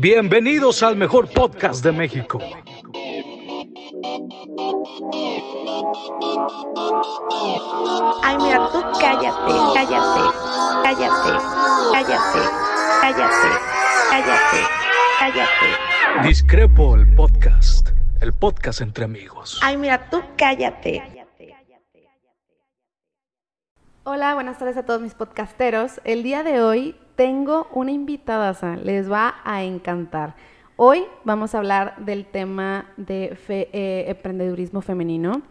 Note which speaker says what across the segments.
Speaker 1: Bienvenidos al mejor podcast de México.
Speaker 2: Ay, mira, tú cállate, cállate, cállate, cállate, cállate, cállate, cállate.
Speaker 1: Discrepo el podcast, el podcast entre amigos.
Speaker 2: Ay, mira, tú cállate.
Speaker 3: Hola, buenas tardes a todos mis podcasteros. El día de hoy tengo una invitada, les va a encantar. Hoy vamos a hablar del tema de eh, emprendedurismo femenino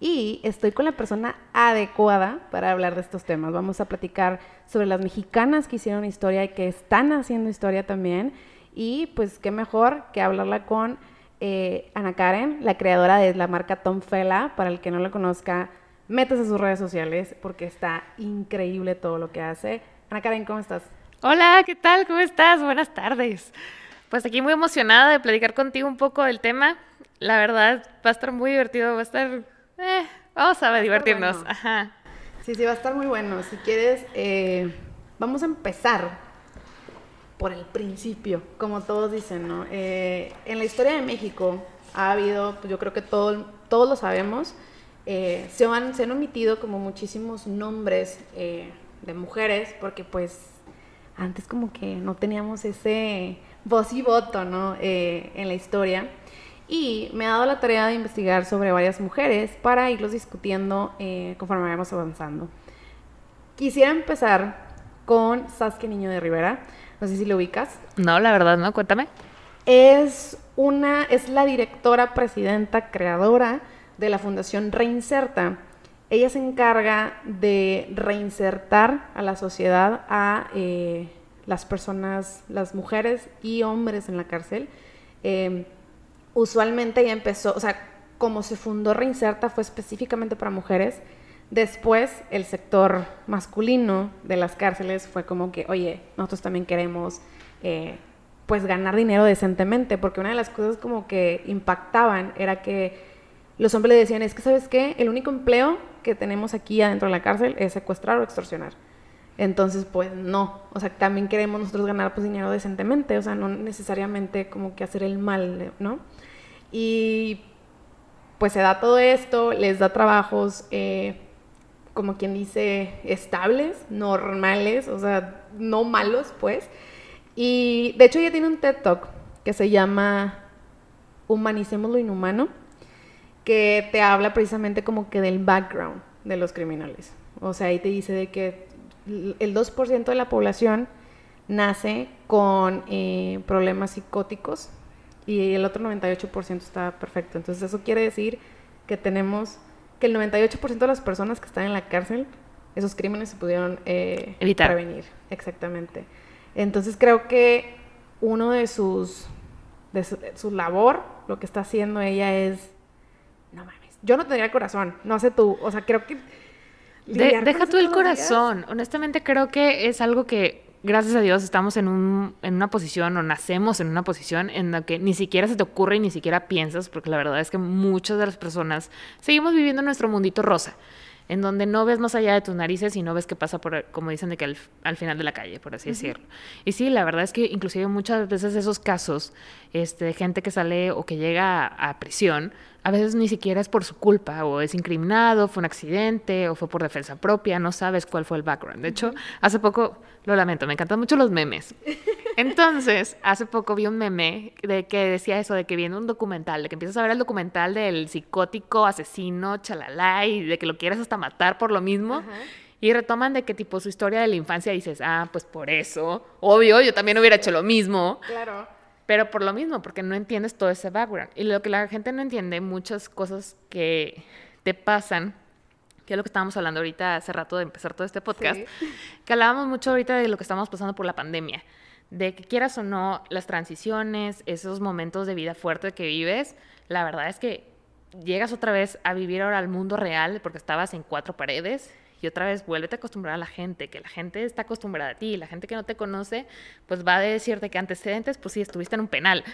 Speaker 3: y estoy con la persona adecuada para hablar de estos temas. Vamos a platicar sobre las mexicanas que hicieron historia y que están haciendo historia también. Y pues qué mejor que hablarla con eh, Ana Karen, la creadora de la marca Tom Fela. Para el que no la conozca, métase a sus redes sociales porque está increíble todo lo que hace. Ana Karen, ¿cómo estás?
Speaker 4: Hola, ¿qué tal? ¿Cómo estás? Buenas tardes. Pues aquí muy emocionada de platicar contigo un poco del tema. La verdad, va a estar muy divertido, va a estar... Eh, vamos a, divertirnos. Ajá.
Speaker 3: Sí, sí, va a estar muy bueno. Si quieres, eh, vamos a empezar por el principio, como todos dicen, ¿no? Eh, en la historia de México ha habido, pues yo creo que todo, todos lo sabemos, eh, se, han, se han omitido como muchísimos nombres de mujeres, porque pues antes como que no teníamos ese voz y voto, ¿no? Eh, en la historia. Y me ha dado la tarea de investigar sobre varias mujeres para irlos discutiendo eh, conforme vayamos avanzando. Quisiera empezar con Saskia Niño de Rivera. No sé si lo ubicas.
Speaker 4: No, la verdad no, cuéntame.
Speaker 3: Es una, es la directora, presidenta, creadora de la Fundación Reinserta. Ella se encarga de reinsertar a la sociedad a eh, las personas, las mujeres y hombres en la cárcel. Em, usualmente ya empezó, o sea, como se fundó Reinserta fue específicamente para mujeres. Después el sector masculino de las cárceles fue como que, oye, nosotros también queremos eh, pues ganar dinero decentemente, porque una de las cosas como que impactaban era que los hombres le decían, es que, ¿sabes qué? El único empleo que tenemos aquí adentro de la cárcel es secuestrar o extorsionar. Entonces, pues no, o sea, también queremos nosotros ganar pues dinero decentemente, o sea, no necesariamente como que hacer el mal, ¿no? Y pues se da todo esto, les da trabajos, eh, como quien dice, estables, normales, o sea, no malos, pues. Y de hecho ella tiene un TED Talk que se llama Humanicemos lo inhumano, que te habla precisamente como que del background de los criminales. O sea, ahí te dice de que el 2% de la población nace con eh, problemas psicóticos y el otro 98% está perfecto. Entonces eso quiere decir que tenemos que el 98% de las personas que están en la cárcel, esos crímenes se pudieron eh,
Speaker 4: Evitar.
Speaker 3: prevenir. Exactamente. Entonces creo que uno de sus, de su, labor, lo que está haciendo ella es, yo no tendría corazón, no sé tú, o sea, creo que
Speaker 4: deja tú el corazón. Honestamente creo que es algo que, gracias a Dios, estamos en, un, en una posición o nacemos en una posición en la que ni siquiera se te ocurre y ni siquiera piensas, porque la verdad es que muchas de las personas seguimos viviendo nuestro mundito rosa en donde no ves más allá de tus narices y no ves qué pasa por, como dicen, de que al, final de la calle, por así decirlo. Y sí, la verdad es que inclusive muchas veces esos casos este, de gente que sale o que llega a prisión, a veces ni siquiera es por su culpa, o es incriminado, fue un accidente, o fue por defensa propia, no sabes cuál fue el background. De hecho, hace poco, lo lamento, me encantan mucho los memes. Entonces, hace poco vi un meme de que decía eso, de que viene un documental, de que empiezas a ver el documental del psicótico, asesino, chalala, y de que lo quieres hasta matar por lo mismo. Y retoman de que tipo su historia de la infancia dices, ah, pues por eso, obvio, yo también hubiera hecho lo mismo.
Speaker 3: Claro.
Speaker 4: Pero por lo mismo, porque no entiendes todo ese background. Y lo que la gente no entiende, muchas cosas que te pasan, que es lo que estábamos hablando ahorita hace rato de empezar todo este podcast, que hablábamos mucho ahorita de lo que estamos pasando por la pandemia, de que quieras o no, las transiciones, esos momentos de vida fuerte que vives, la verdad es que llegas otra vez a vivir ahora al mundo real porque estabas en cuatro paredes y otra vez vuélvete a acostumbrar a la gente, que la gente está acostumbrada a ti, la gente que no te conoce, pues va a decirte que antecedentes, pues sí, estuviste en un penal,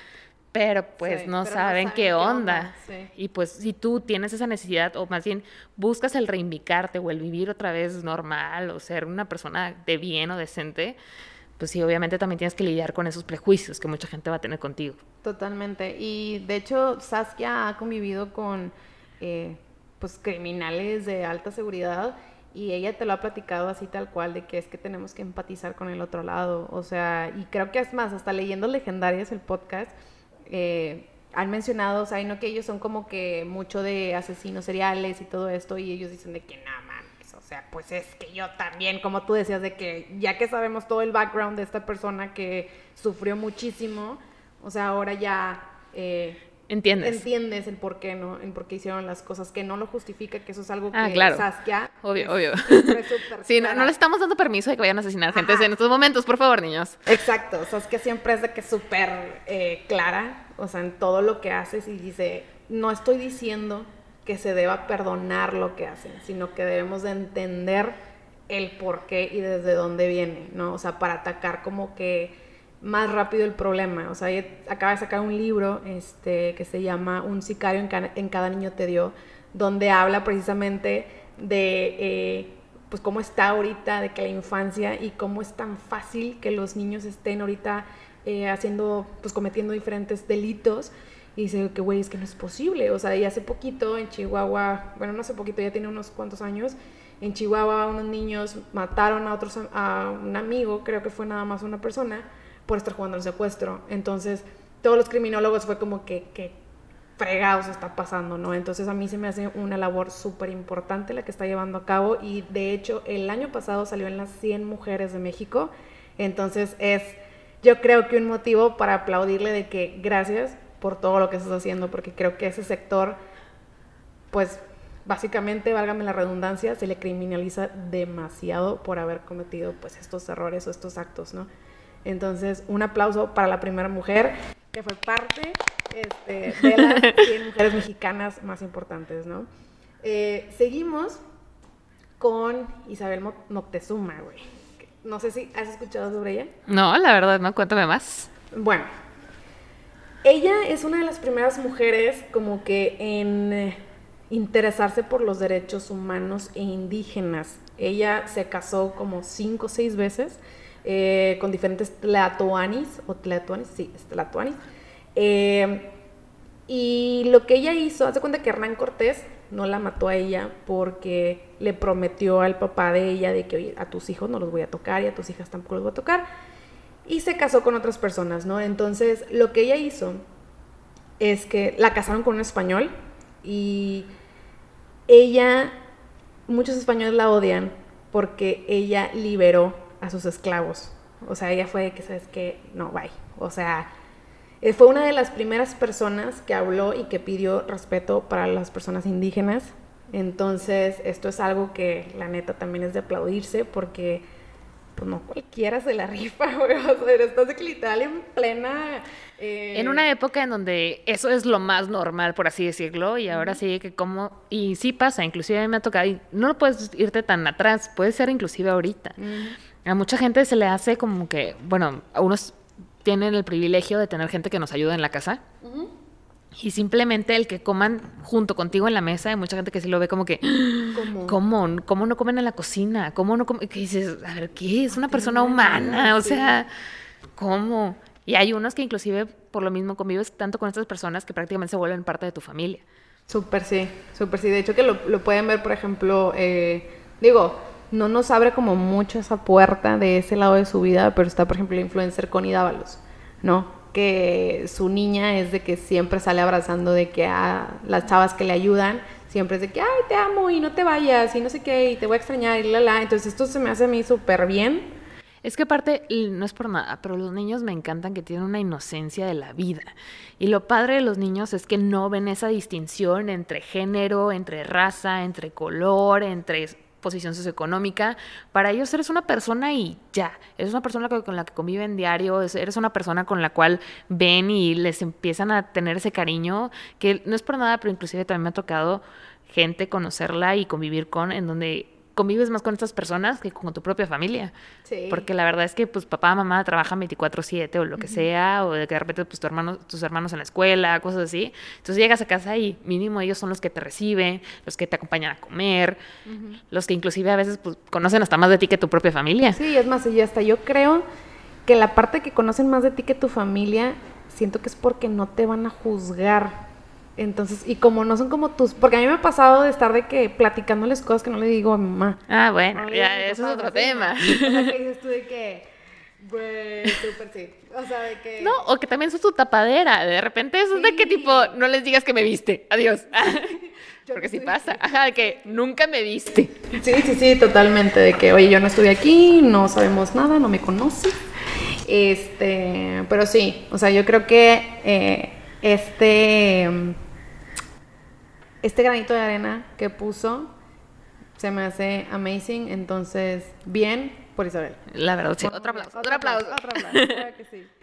Speaker 4: pero pues no, saben qué onda. Y pues si tú tienes esa necesidad, o más bien buscas el reivindicarte o el vivir otra vez normal, o ser una persona de bien o decente, pues sí, obviamente también tienes que lidiar con esos prejuicios que mucha gente va a tener contigo.
Speaker 3: Totalmente. Y de hecho, Saskia ha convivido con eh, pues criminales de alta seguridad y ella te lo ha platicado así tal cual de que es que tenemos que empatizar con el otro lado. O sea, y creo que es más, hasta leyendo legendarias el podcast, eh, han mencionado, o sea, y no que ellos son como que mucho de asesinos seriales y todo esto, y ellos dicen de que nada más, o sea, pues es que yo también, como tú decías, de que ya que sabemos todo el background de esta persona que sufrió muchísimo, o sea, ahora ya... Eh,
Speaker 4: Entiendes.
Speaker 3: Entiendes el por qué, ¿no? El por qué hicieron las cosas, que no lo justifica, que eso es algo
Speaker 4: ah,
Speaker 3: que
Speaker 4: claro.
Speaker 3: Saskia...
Speaker 4: Obvio, obvio. sí, no, no, le estamos dando permiso de que vayan a asesinar gente en estos momentos, por favor, niños.
Speaker 3: Exacto, Saskia siempre es de que súper eh, clara, o sea, en todo lo que haces y dice, no estoy diciendo que se deba perdonar lo que hacen, sino que debemos de entender el por qué y desde dónde viene, ¿no? O sea, para atacar como que más rápido el problema. O sea, acaba de sacar un libro este, que se llama Un sicario en, cada niño te dio, donde habla precisamente de eh, pues cómo está ahorita, de que la infancia y cómo es tan fácil que los niños estén ahorita eh, haciendo, pues cometiendo diferentes delitos. Y dice que, güey, es que no es posible. O sea, y hace poquito en Chihuahua, bueno, no hace poquito, ya tiene unos cuantos años, en Chihuahua unos niños mataron a otros, a un amigo, creo que fue nada más una persona, por estar jugando al secuestro. Entonces, todos los criminólogos fue como que, que fregados está pasando, ¿no? Entonces a mí se me hace una labor súper importante la que está llevando a cabo y de hecho el año pasado salió en las 100 mujeres de México, entonces es yo creo que un motivo para aplaudirle de que gracias por todo lo que estás haciendo, porque creo que ese sector, pues básicamente, válgame la redundancia, se le criminaliza demasiado por haber cometido pues estos errores o estos actos, ¿no? Entonces, un aplauso para la primera mujer que fue parte este, de las 100 mujeres mexicanas más importantes, ¿no? Eh, seguimos con Isabel Moctezuma, güey. No sé si has escuchado sobre ella.
Speaker 4: No, la verdad, no. Cuéntame más.
Speaker 3: Bueno, ella es una de las primeras mujeres como que en eh, interesarse por los derechos humanos e indígenas. Ella se casó como cinco o seis veces eh, con diferentes tlatoanis, o tlatoanis, sí, tlatoanis. Eh, y lo que ella hizo, hace cuenta que Hernán Cortés no la mató a ella porque le prometió al papá de ella de que, a tus hijos no los voy a tocar y a tus hijas tampoco los voy a tocar. Y se casó con otras personas, ¿no? Entonces, lo que ella hizo es que la casaron con un español y ella, muchos españoles la odian porque ella liberó a sus esclavos. O sea, ella fue que, ¿sabes qué? No, bye. O sea, eh, fue una de las primeras personas que habló y que pidió respeto para las personas indígenas. Entonces, esto es algo que la neta también es de aplaudirse porque pues no cualquiera se la rifa, güey. O sea, estás literal en plena...
Speaker 4: Eh, en una época en donde eso es lo más normal, por así decirlo, y ahora sí que como... Y sí pasa, inclusive a mí me ha tocado, y no puedes irte tan atrás, puede ser inclusive ahorita. A mucha gente se le hace como que, bueno, a unos tienen el privilegio de tener gente que nos ayuda en la casa. Y simplemente el que coman junto contigo en la mesa, hay mucha gente que se lo ve como que, ¿cómo? ¿Cómo, no comen en la cocina? ¿Cómo no comen? ¿Qué dices? A ver, ¿qué? Es una persona humana, o sea, ¿cómo? Y hay unos que inclusive por lo mismo convives tanto con estas personas que prácticamente se vuelven parte de tu familia.
Speaker 3: Súper sí, súper sí. De hecho que lo, lo pueden ver, por ejemplo, eh, digo, no nos abre como mucho esa puerta de ese lado de su vida, pero está, por ejemplo, el influencer Connie Dávalos, ¿no? Que su niña es de que siempre sale abrazando de que a las chavas que le ayudan, siempre es de que, ay, te amo y no te vayas y no sé qué, y te voy a extrañar y la, la. Entonces esto se me hace a mí súper bien.
Speaker 4: Es que aparte, no es por nada, pero los niños me encantan que tienen una inocencia de la vida. Y lo padre de los niños es que no ven esa distinción entre género, entre raza, entre color, entre posición socioeconómica. Para ellos eres una persona y ya. Eres una persona con la que conviven diario, eres una persona con la cual ven y les empiezan a tener ese cariño, que no es por nada, pero inclusive también me ha tocado gente conocerla y convivir con, en donde convives más con estas personas que con tu propia familia. Sí. Porque la verdad es que pues papá, mamá trabajan 24/7 o lo que sea, o de que de repente pues tu hermano, tus hermanos en la escuela, cosas así. Entonces llegas a casa y mínimo ellos son los que te reciben, los que te acompañan a comer, los que inclusive a veces pues conocen hasta más de ti que tu propia familia.
Speaker 3: Sí, es más, y hasta yo creo que la parte que conocen más de ti que tu familia, siento que es porque no te van a juzgar. Entonces, y como no son como tus, porque a mí me ha pasado de estar de que platicándoles cosas que no le digo a mi mamá.
Speaker 4: Ah, bueno, ya, eso es otro tema.
Speaker 3: O sea, que dices tú de que, güey, súper sí. O sea, de que...
Speaker 4: No, o que también sos tu tapadera. De repente eso es de que tipo, no les digas que me viste. Adiós. Porque sí pasa. Ajá, de que nunca me viste.
Speaker 3: Sí, sí, sí, totalmente. De que, oye, yo no estuve aquí, no sabemos nada, no me conoces. Este, pero sí, o sea, yo creo que eh, este, este granito de arena que puso se me hace amazing. Entonces, bien por Isabel.
Speaker 4: La verdad, sí. Otro aplauso. Otro aplauso.
Speaker 3: Otro aplauso. claro que sí.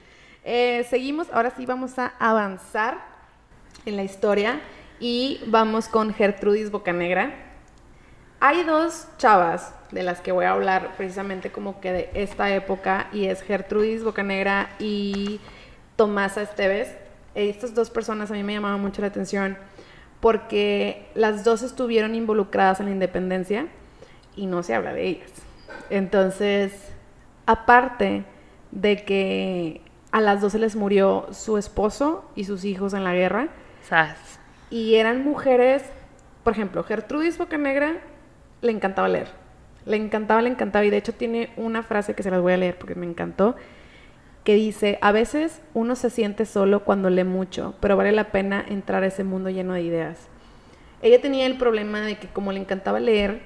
Speaker 3: Eh, seguimos, ahora sí vamos a avanzar en la historia y vamos con Gertrudis Bocanegra. Hay dos chavas de las que voy a hablar precisamente como que de esta época y es Gertrudis Bocanegra y Tomasa Esteves. Estas dos personas a mí me llamaban mucho la atención porque las dos estuvieron involucradas en la independencia y no se habla de ellas. Entonces, aparte de que a las dos se les murió su esposo y sus hijos en la guerra,
Speaker 4: Sas.
Speaker 3: y eran mujeres, por ejemplo, Gertrudis Bocanegra le encantaba leer. Le encantaba, le encantaba. Y de hecho tiene una frase que se las voy a leer porque me encantó. Que dice, a veces uno se siente solo cuando lee mucho, pero vale la pena entrar a ese mundo lleno de ideas. Ella tenía el problema de que como le encantaba leer,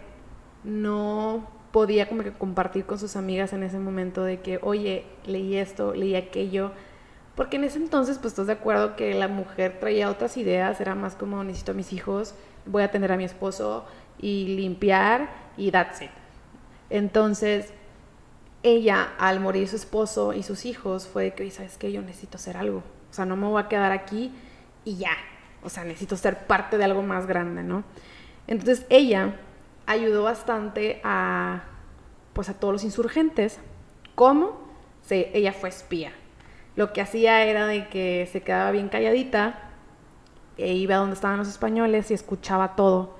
Speaker 3: no podía como compartir con sus amigas en ese momento de que, oye, leí esto, leí aquello. Porque en ese entonces, pues estás de acuerdo que la mujer traía otras ideas, era más como necesito a mis hijos, voy a atender a mi esposo y limpiar y that's it. Entonces, ella, al morir su esposo y sus hijos, fue de que, ¿sabes qué? Yo necesito hacer algo. O sea, no me voy a quedar aquí y ya. O sea, necesito ser parte de algo más grande, ¿no? Entonces, ella ayudó bastante a, pues, a todos los insurgentes. ¿Cómo? Sí, ella fue espía. Lo que hacía era de que se quedaba bien calladita e iba a donde estaban los españoles y escuchaba todo.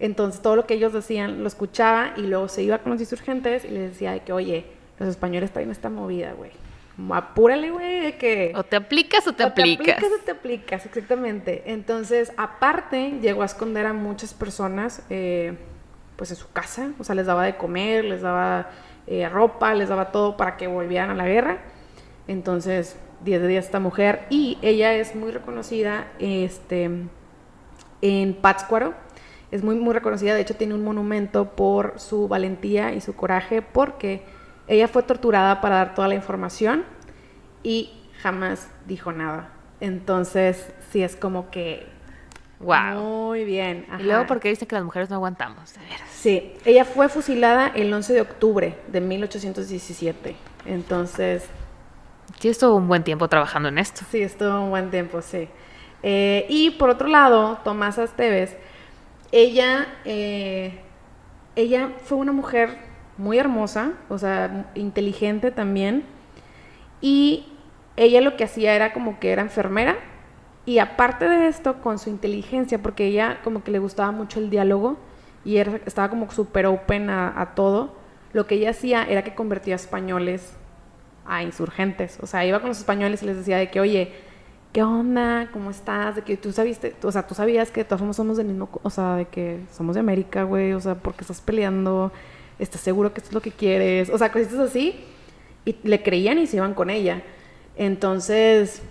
Speaker 3: Entonces todo lo que ellos decían lo escuchaba y luego se iba con los insurgentes y les decía de que, oye, los españoles traen esta movida, güey. Apúrale, güey, de que...
Speaker 4: O te aplicas o te
Speaker 3: o
Speaker 4: aplicas.
Speaker 3: Te aplicas o te aplicas, exactamente. Entonces, aparte, llegó a esconder a muchas personas, eh, pues en su casa. O sea, les daba de comer, les daba eh, ropa, les daba todo para que volvieran a la guerra. Entonces, 10 de 10 esta mujer. Y ella es muy reconocida este, en Pátzcuaro. Es muy, muy reconocida. De hecho, tiene un monumento por su valentía y su coraje, porque ella fue torturada para dar toda la información y jamás dijo nada. Entonces, sí es como que.
Speaker 4: Wow.
Speaker 3: Muy bien.
Speaker 4: Y luego, porque dice que las mujeres no aguantamos? De veras.
Speaker 3: Sí, ella fue fusilada el 11 de octubre de 1817. Entonces,
Speaker 4: Sí, estuvo un buen tiempo trabajando en esto.
Speaker 3: sí, estuvo un buen tiempo, sí. Eh, y por otro lado, Tomasa Esteves, ella, eh, ella fue una mujer muy hermosa, o sea, inteligente también. Y ella lo que hacía era como que era enfermera. Y aparte de esto, con su inteligencia, porque ella como que le gustaba mucho el diálogo y era- estaba como súper open a, todo, lo que ella hacía era que convertía a españoles a insurgentes. O sea, iba con los españoles y les decía de que, oye, ¿qué onda? ¿Cómo estás? De que tú sabiste, o sea, tú sabías que todos somos del mismo, o sea, de que somos de América, güey, o sea, porque estás peleando, estás seguro que esto es lo que quieres, o sea, cositas así. Y le creían y se iban con ella. Entonces,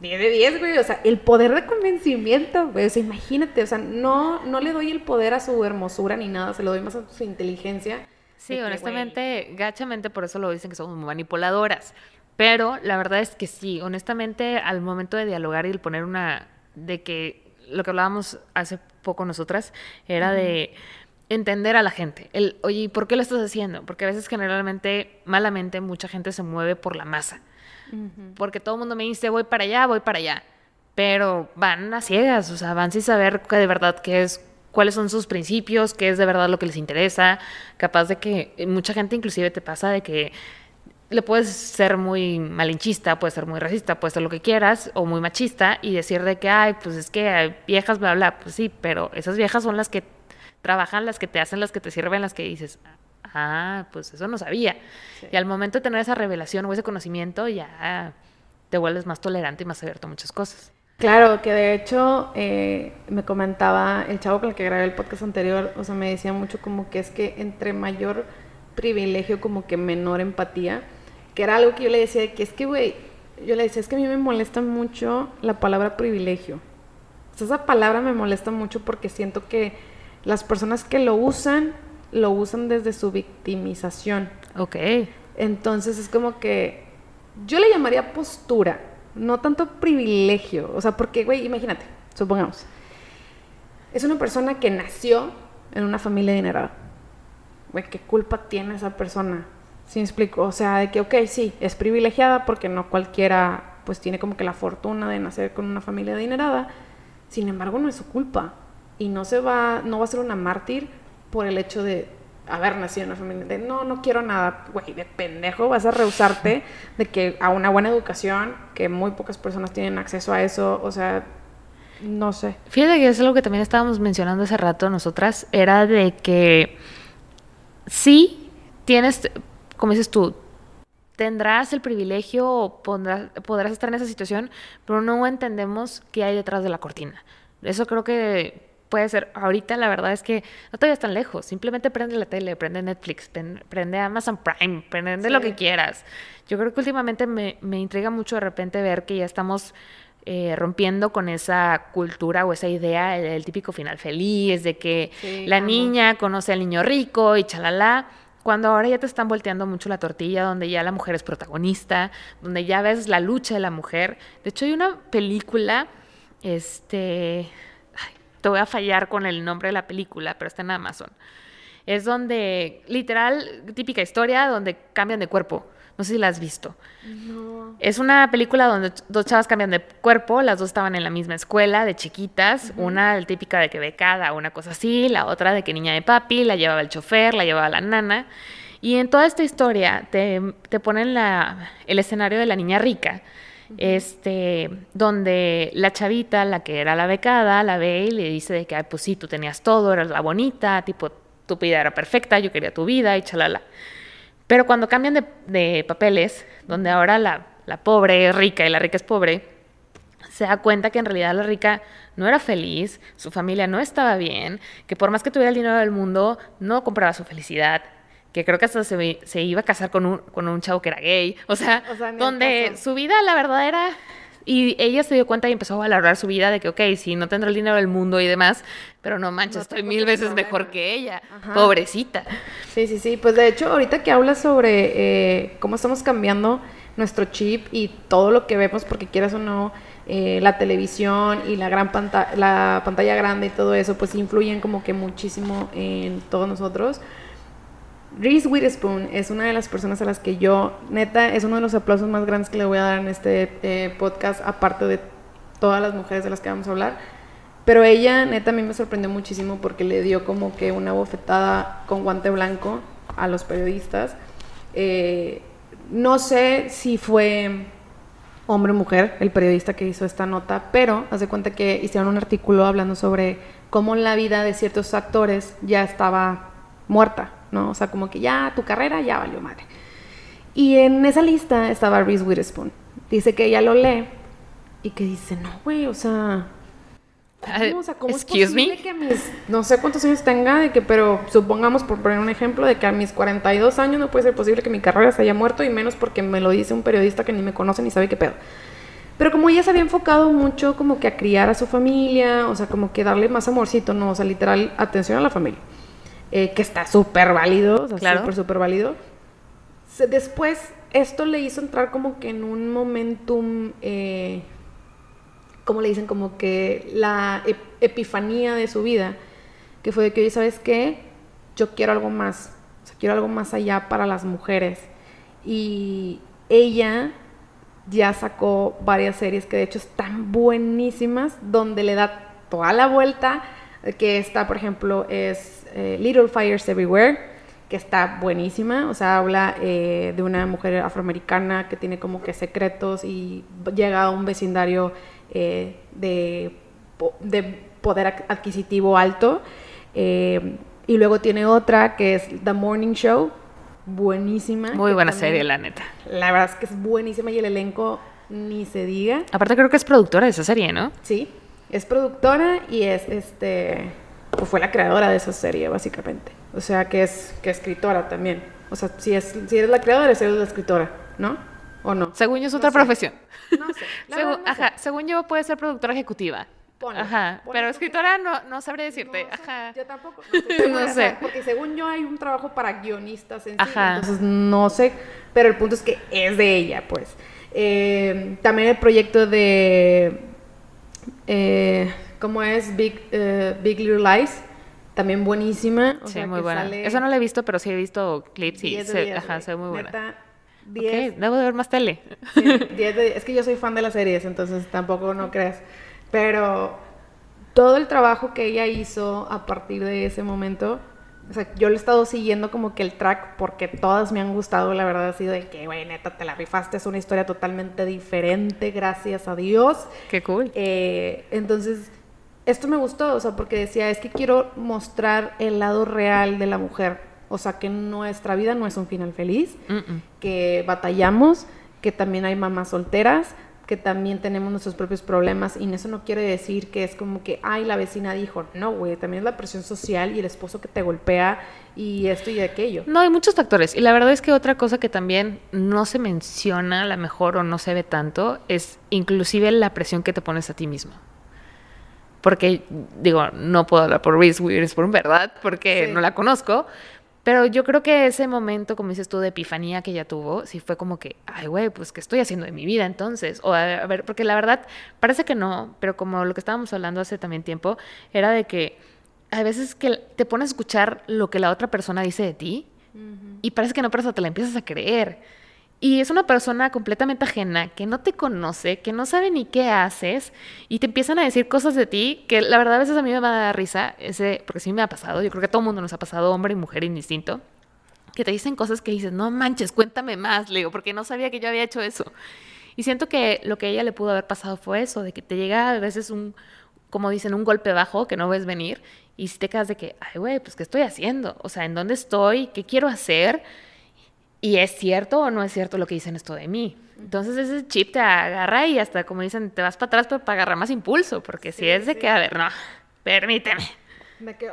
Speaker 3: 10 de 10, güey. O sea, el poder de convencimiento, güey. O sea, imagínate. O sea, no, no le doy el poder a su hermosura ni nada. Se lo doy más a su inteligencia.
Speaker 4: Sí, honestamente, gachamente por eso lo dicen que somos manipuladoras. Pero la verdad es que sí, honestamente, al momento de dialogar y el poner una. de que lo que hablábamos hace poco nosotras era de entender a la gente. El, oye, ¿y por qué lo estás haciendo? Porque a veces generalmente, malamente, mucha gente se mueve por la masa.
Speaker 3: güey.
Speaker 4: Porque todo el mundo me dice, voy para allá, voy para allá. Pero van a ciegas, o sea, van sin saber que de verdad qué es, cuáles son sus principios, qué es de verdad lo que les interesa. Capaz de que eh, mucha gente inclusive te pasa de que le puedes ser muy malinchista, puedes ser muy racista, puedes ser lo que quieras, o muy machista, y decir de que, ay, pues es que hay viejas, bla, bla, pues sí, pero esas viejas son las que trabajan, las que te hacen, las que te sirven, las que dices, ah, pues eso no sabía. Y al momento de tener esa revelación o ese conocimiento, ya te vuelves más tolerante y más abierto a muchas cosas.
Speaker 3: Claro, que de hecho eh, me comentaba el chavo con el que grabé el podcast anterior, o sea, me decía mucho como que es que entre mayor privilegio, como que menor empatía, que era algo que yo le decía, que es que, güey, yo le decía, es que a mí me molesta mucho la palabra privilegio. O sea, esa palabra me molesta mucho porque siento que las personas que lo usan, lo usan desde su victimización.
Speaker 4: Ok.
Speaker 3: Entonces es como que yo le llamaría postura no tanto privilegio, o sea, porque, güey, imagínate, supongamos, es una persona que nació en una familia adinerada. Güey, ¿qué culpa tiene esa persona? ¿Sí me explico? O sea, de que, ok, sí, es privilegiada porque no cualquiera, pues tiene como que la fortuna de nacer con una familia adinerada. Sin embargo, no es su culpa. Y no se va, no va a ser una mártir por el hecho de haber nacido en una familia de no, no quiero nada, güey, de pendejo, vas a rehusarte de que a una buena educación, que muy pocas personas tienen acceso a eso, o sea, no sé.
Speaker 4: Fíjate que es algo que también estábamos mencionando hace rato nosotras, era de que sí tienes, como dices tú, tendrás el privilegio o podrás estar en esa situación, pero no entendemos qué hay detrás de la cortina. Eso creo que puede ser, ahorita la verdad es que no todavía tan lejos, simplemente prende la tele, prende Netflix, prende Amazon Prime, prende lo que quieras. Yo creo que últimamente me, me intriga mucho de repente ver que ya estamos eh, rompiendo con esa cultura o esa idea, el, típico final feliz, de que la niña conoce al niño rico y chalala. Cuando ahora ya te están volteando mucho la tortilla, donde ya la mujer es protagonista, donde ya ves la lucha de la mujer. De hecho, hay una película, este, te voy a fallar con el nombre de la película, pero está en Amazon. Es donde, literal, típica historia donde cambian de cuerpo. No sé si la has visto. No. Es una película donde dos chavas cambian de cuerpo, las dos estaban en la misma escuela de chiquitas, una típica de que becada, una cosa así, la otra de que niña de papi, la llevaba el chofer, la llevaba la nana. Y en toda esta historia te, te ponen la, el escenario de la niña rica, este, donde la chavita, la que era la becada, la ve y le dice de que, Ay, pues sí, tú tenías todo, eras la bonita, tipo, tu vida era perfecta, yo quería tu vida y chalala. Pero cuando cambian de, papeles, donde ahora la, la pobre es rica y la rica es pobre, se da cuenta que en realidad la rica no era feliz, su familia no estaba bien, que por más que tuviera el dinero del mundo, no compraba su felicidad, que creo que hasta se, se iba a casar con un, con un chavo que era gay, o sea, donde su vida la verdad era... Y ella se dio cuenta y empezó a valorar su vida de que, ok, sí, no tendrá el dinero del mundo y demás, pero no manches, estoy mil veces mejor que ella. Pobrecita.
Speaker 3: Sí, sí, sí. Pues de hecho, ahorita que hablas sobre eh, cómo estamos cambiando nuestro chip y todo lo que vemos, porque quieras o no, eh, la televisión y la gran pantalla, la pantalla grande y todo eso, pues influyen como que muchísimo en todos nosotros. Reese Witherspoon es una de las personas a las que yo, neta, es uno de los aplausos más grandes que le voy a dar en este eh, podcast, aparte de todas las mujeres de las que vamos a hablar. Pero ella, neta, a mí me sorprendió muchísimo porque le dio como que una bofetada con guante blanco a los periodistas. Eh, no sé si fue hombre o mujer el periodista que hizo esta nota, pero hace cuenta que hicieron un artículo hablando sobre cómo la vida de ciertos actores ya estaba muerta, ¿no? O sea, como que ya tu carrera ya valió madre. Y en esa lista estaba Reese Witherspoon. Dice que ella lo lee y que dice, no, güey, o sea, ¿cómo, o sea, ¿cómo es posible que a mis, no sé cuántos años tenga, de que, pero supongamos, por poner un ejemplo, de que a mis 42 años no puede ser posible que mi carrera se haya muerto y menos porque me lo dice un periodista que ni me conoce ni sabe qué pedo. Pero como ella se había enfocado mucho como que a criar a su familia, o sea, como que darle más amorcito, no, o sea, literal, atención a la familia. Eh, que está súper válido, o sea, súper, súper válido. Después, esto le hizo entrar como que en un momentum, eh, como le dicen, como que la epifanía de su vida, que fue de que, oye, ¿sabes qué? Yo quiero algo más, o sea, quiero algo más allá para las mujeres. Y ella ya sacó varias series que de hecho están buenísimas, donde le da toda la vuelta, que está, por ejemplo, es eh, Little Fires Everywhere, que está buenísima, o sea, habla eh, de una mujer afroamericana que tiene como que secretos y llega a un vecindario eh, de, de, poder adquisitivo alto. Y luego tiene otra que es The Morning Show, buenísima.
Speaker 4: Muy buena
Speaker 3: también-
Speaker 4: serie, la neta.
Speaker 3: La verdad es que es buenísima y el elenco ni se diga.
Speaker 4: Aparte creo que es productora de esa serie, ¿no?
Speaker 3: Sí, es productora y es este pues fue la creadora de esa serie básicamente. O sea, que es que escritora también. O sea, si es si eres la creadora, eres la escritora, ¿no? ¿O no?
Speaker 4: Según yo es
Speaker 3: No
Speaker 4: otra
Speaker 3: sé.
Speaker 4: profesión.
Speaker 3: No sé.
Speaker 4: Según,
Speaker 3: verdad no sé.
Speaker 4: ajá, según yo puede ser productora ejecutiva.
Speaker 3: Ponle,
Speaker 4: ajá,
Speaker 3: ponle
Speaker 4: pero escritora no, no sabré decirte.
Speaker 3: No
Speaker 4: ajá.
Speaker 3: Yo tampoco. No,
Speaker 4: sé.
Speaker 3: porque según yo hay un trabajo para guionistas en sí,
Speaker 4: Ajá.
Speaker 3: entonces no sé. Pero el punto es que es de ella, pues. Eh, también el proyecto de. Eh, ¿Cómo es? Big, eh, Big Little Lies. También buenísima. o
Speaker 4: sí,
Speaker 3: sea,
Speaker 4: muy buena.
Speaker 3: sale
Speaker 4: Eso no lo he visto, pero sí he visto clips y
Speaker 3: 10 de
Speaker 4: se,
Speaker 3: 10,
Speaker 4: ajá, se ve muy buena.
Speaker 3: Neta,
Speaker 4: Ok,
Speaker 3: 10
Speaker 4: debo de ver más tele.
Speaker 3: Sí, 10 de 10. Es que yo soy fan de las series, entonces tampoco no creas. Pero todo el trabajo que ella hizo a partir de ese momento, o sea, yo le he estado siguiendo como que el track porque todas me han gustado, la verdad ha sido de que, güey, neta, te la rifaste, es una historia totalmente diferente, gracias a Dios.
Speaker 4: Qué cool.
Speaker 3: Eh, entonces, esto me gustó, o sea, porque decía, es que quiero mostrar el lado real de la mujer. O sea, que nuestra vida no es un final feliz, que batallamos, que también hay mamás solteras, que también tenemos nuestros propios problemas y eso no quiere decir que es como que, ay, la vecina dijo, no, güey, también es la presión social y el esposo que te golpea y esto y aquello.
Speaker 4: No, hay muchos factores. Y la verdad es que otra cosa que también no se menciona, a lo mejor, o no se ve tanto, es inclusive la presión que te pones a ti mismo. Porque, digo, no puedo hablar por Reese Witherspoon, ¿verdad? Porque
Speaker 3: Sí.
Speaker 4: no la conozco. Pero yo creo que ese momento, como dices tú, de epifanía que ella tuvo, sí fue como que, ay, güey, pues, ¿qué estoy haciendo de mi vida entonces? O a, a ver, porque la verdad, parece que no, pero como lo que estábamos hablando hace también tiempo, era de que hay veces que te pones a escuchar lo que la otra persona dice de ti y parece que no, pero hasta te la empiezas a creer. Y es una persona completamente ajena, que no te conoce, que no sabe ni qué haces, y te empiezan a decir cosas de ti que la verdad a veces a mí me va a dar risa, ese, porque sí me ha pasado, yo creo que a todo mundo nos ha pasado, hombre y mujer indistinto, que te dicen cosas que dices, no manches, cuéntame más, le digo, porque no sabía que yo había hecho eso. Y siento que lo que a ella le pudo haber pasado fue eso, de que te llega a veces un, como dicen, un golpe bajo que no ves venir, y si te quedas de que, ay, güey, pues, ¿qué estoy haciendo? O sea, ¿en dónde estoy? ¿Qué quiero hacer? ¿Y es cierto o no es cierto lo que dicen esto de mí? Entonces ese chip te agarra y hasta, como dicen, te vas para atrás pero para agarrar más impulso, porque si es de
Speaker 3: sí.
Speaker 4: que, a ver, no, permíteme.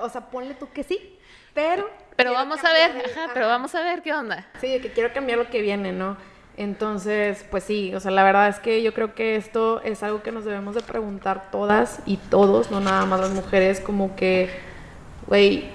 Speaker 3: O sea, ponle tú que sí, pero...
Speaker 4: Pero vamos a ver, ajá, pero vamos a ver qué onda.
Speaker 3: Sí, de que quiero cambiar lo que viene, ¿no? Entonces, pues sí, o sea, la verdad es que yo creo que esto es algo que nos debemos de preguntar todas y todos, no nada más las mujeres, como que, güey,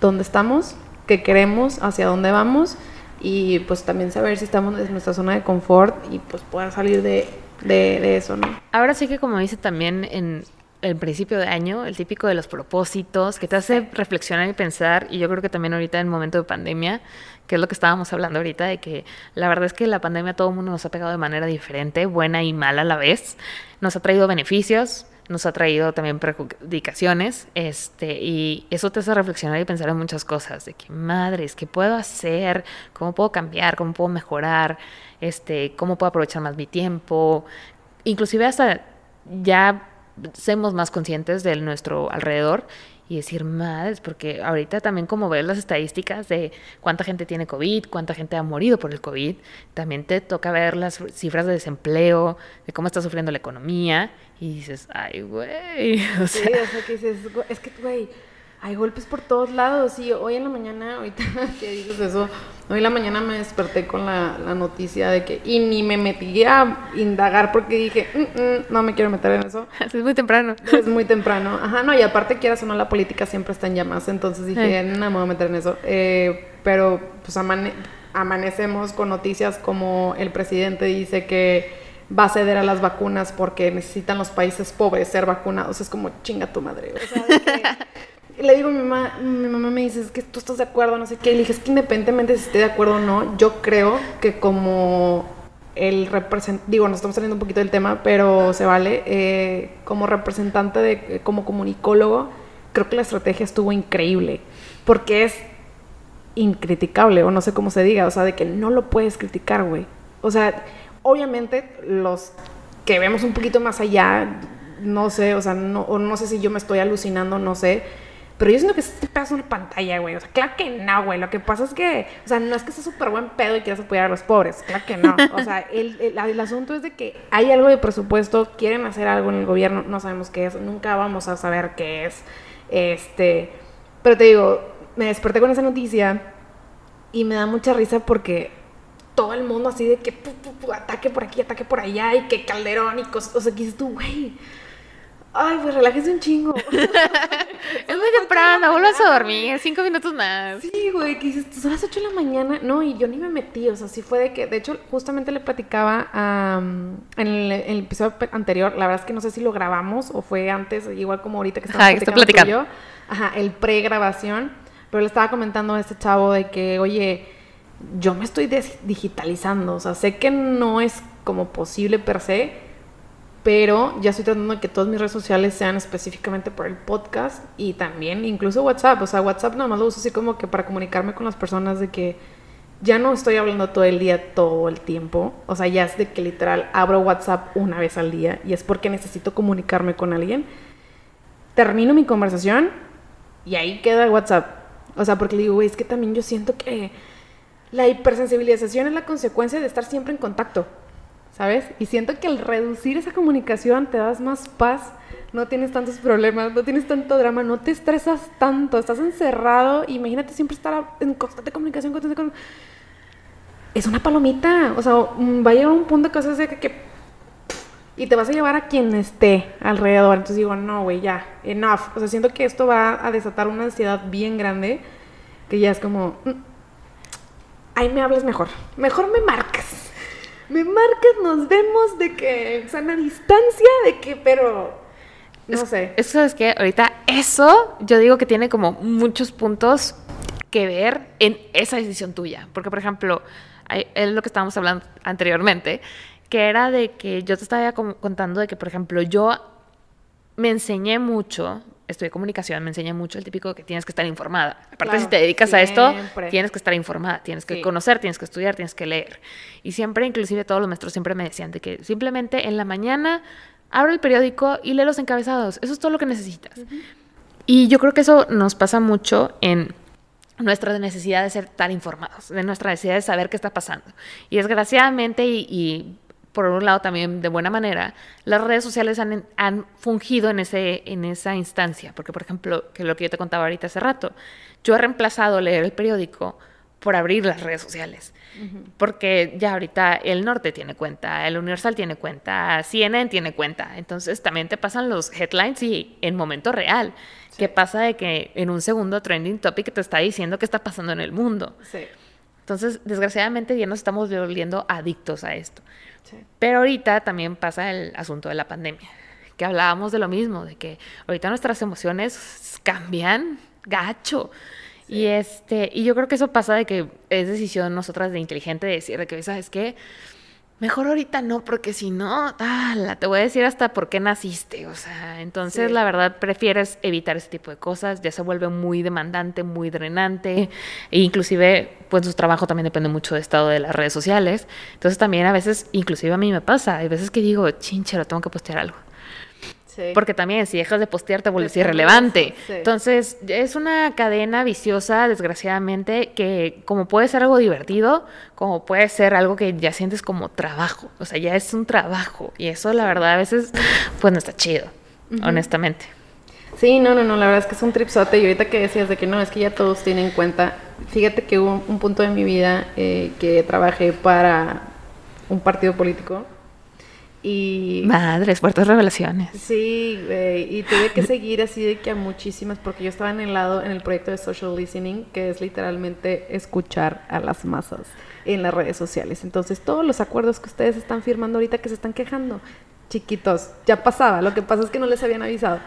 Speaker 3: ¿dónde estamos? ¿Qué queremos? ¿Hacia dónde vamos? Y pues también saber si estamos en nuestra zona de confort y pues poder salir de, de, de eso, ¿no?
Speaker 4: Ahora sí que como dice también en el principio de año, el típico de los propósitos, que te hace reflexionar y pensar, y yo creo que también ahorita en el momento de pandemia, que es lo que estábamos hablando ahorita, de que la verdad es que la pandemia a todo el mundo nos ha pegado de manera diferente, buena y mala a la vez, nos ha traído beneficios, nos ha traído también perjudicaciones, este, y eso te hace reflexionar y pensar en muchas cosas, de que madres, ¿qué puedo hacer? ¿Cómo puedo cambiar? ¿Cómo puedo mejorar? Este, ¿Cómo puedo aprovechar más mi tiempo? Inclusive hasta ya seamos más conscientes de nuestro alrededor y decir, madres, porque ahorita también como ves las estadísticas de cuánta gente tiene COVID, cuánta gente ha morido por el COVID, también te toca ver las cifras de desempleo, de cómo está sufriendo la economía y dices, ay, güey, o
Speaker 3: Sí,
Speaker 4: sea,
Speaker 3: o sea, que dices, "Güey, es que, güey, hay golpes por todos lados. Y hoy en la mañana, ahorita que dices eso, hoy en la mañana me desperté con la, la noticia de que, y ni me metí a indagar porque dije, "Mm, mm, no me quiero meter en eso.
Speaker 4: es muy temprano.
Speaker 3: Es muy temprano. Ajá, no, y aparte, quieras o no, la política siempre está en llamas. Entonces dije,
Speaker 4: Sí.
Speaker 3: no me voy a meter en eso. Eh, pero, pues, amane- amanecemos con noticias como el presidente dice que va a ceder a las vacunas porque necesitan los países pobres ser vacunados. Es como, chinga tu madre. O sea, de que- le digo a mi mamá, mi mamá me dice, es que tú estás de acuerdo, no sé qué. Y le dije, es que independientemente de si esté de acuerdo o no, yo creo que como el representante, digo, nos estamos saliendo un poquito del tema, pero se vale, eh, como representante, de, eh, como comunicólogo, creo que la estrategia estuvo increíble, porque es incriticable, o no sé cómo se diga, o sea, de que no lo puedes criticar, güey. O sea, obviamente los que vemos un poquito más allá, no sé, o sea, no, o no sé si yo me estoy alucinando, no sé, Pero yo siento que es un pedazo de pantalla, güey. O sea, claro que no, güey. Lo que pasa es que, o sea, no es que sea súper buen pedo y quieras apoyar a los pobres. Claro que no. O sea, el, el, el, asunto es de que hay algo de presupuesto, quieren hacer algo en el gobierno, no sabemos qué es, nunca vamos a saber qué es. Este, pero te digo, me desperté con esa noticia y me da mucha risa porque todo el mundo así de que ataque por aquí, ataque por allá y que Calderón y cosas. O sea, que dices tú, güey Ay, pues relájese un chingo.
Speaker 4: es muy temprano, vuelvas a dormir, cinco minutos más.
Speaker 3: Sí, güey, que dices, son las ocho de la mañana. No, y yo ni me metí, o sea, sí fue de que, de hecho, justamente le platicaba en, el, episodio anterior, la verdad es que no sé si lo grabamos o fue antes, igual como ahorita que estamos
Speaker 4: platicando, platicando. Yo.
Speaker 3: Ajá, el pre-grabación, pero le estaba comentando a este chavo de que, oye, yo me estoy digitalizando, o sea, sé que no es como posible per se, pero ya estoy tratando de que todas mis redes sociales sean específicamente por el podcast y también incluso WhatsApp. O sea, WhatsApp nada más lo uso así como que para comunicarme con las personas de que ya no estoy hablando todo el día, todo el tiempo. O sea, ya es de que literal abro WhatsApp una vez al día y es porque necesito comunicarme con alguien. Termino mi conversación y ahí queda WhatsApp. O sea, porque le digo, güey, es que también yo siento que la hipersensibilización es la consecuencia de estar siempre en contacto. ¿Sabes? Y siento que al reducir esa comunicación te das más paz, no tienes tantos problemas, no tienes tanto drama, no te estresas tanto, estás encerrado, imagínate siempre estar en constante comunicación, constante Es una palomita, o sea, mm, va a llegar un punto que vas a hacer que, y te vas a llevar a quien esté alrededor. Entonces digo, no, güey, ya, enough. O sea, siento que esto va a desatar una ansiedad bien grande, que ya es como, mm, ahí me hables mejor, mejor me marcas me marcas, nos vemos de que, una distancia de que, pero, no sé.
Speaker 4: Eso es que ahorita eso, yo digo que tiene como muchos puntos que ver en esa decisión tuya. Porque, por ejemplo, es lo que estábamos hablando anteriormente, que era de que yo te estaba contando de que, por ejemplo, yo me enseñé mucho estudié comunicación, me enseña mucho el típico que tienes que estar informada. Aparte, si te dedicas a esto, tienes que estar informada, tienes que conocer, tienes que estudiar, tienes que leer. Y siempre, inclusive todos los maestros siempre me decían de que simplemente en la mañana abre el periódico y lee los encabezados. Eso es todo lo que necesitas. Y yo creo que eso nos pasa mucho en nuestra necesidad de ser tan informados, de nuestra necesidad de saber qué está pasando. Y desgraciadamente, y por un lado también de buena manera, las redes sociales han, han, fungido en, ese, en esa instancia. Porque, por ejemplo, que lo que yo te contaba ahorita hace rato, yo he reemplazado leer el periódico por abrir las redes sociales. Porque ya ahorita el Norte tiene cuenta, el Universal tiene cuenta, CNN tiene cuenta. Entonces también te pasan los headlines y en momento real. ¿Qué pasa de que en un segundo trending topic te está diciendo qué está pasando en el mundo? Sí. Entonces, desgraciadamente ya nos estamos volviendo adictos a esto. Pero ahorita también pasa el asunto de la pandemia, que hablábamos de lo mismo, de que ahorita nuestras emociones cambian gacho. Y este, y yo creo que eso pasa de que es decisión nosotras de inteligente decir de que, ¿sabes qué? Mejor ahorita no, porque si no, ah, te voy a decir hasta por qué naciste. O sea, entonces la verdad prefieres evitar ese tipo de cosas, ya se vuelve muy demandante, muy drenante, e inclusive, pues su trabajo también depende mucho del estado de las redes sociales. Entonces también a veces, inclusive a mí me pasa, hay veces que digo, chinchero, tengo que postear algo. Porque también si dejas de postear te vuelves irrelevante. Entonces es una cadena viciosa, desgraciadamente, que como puede ser algo divertido, como puede ser algo que ya sientes como trabajo. O sea, ya es un trabajo. Y eso la verdad a veces pues no está chido, honestamente.
Speaker 3: Sí, no, no, no, la verdad es que es un tripsote y ahorita que decías de que no, es que ya todos tienen en cuenta, fíjate que hubo un punto de mi vida eh, que trabajé para un partido político y...
Speaker 4: Madres, fuertes revelaciones.
Speaker 3: Sí, y tuve que seguir así de que a muchísimas, porque yo estaba en el lado, en el proyecto de social listening, que es literalmente escuchar a las masas en las redes sociales. Entonces, todos los acuerdos que ustedes están firmando ahorita que se están quejando, chiquitos, ya pasaba, lo que pasa es que no les habían avisado.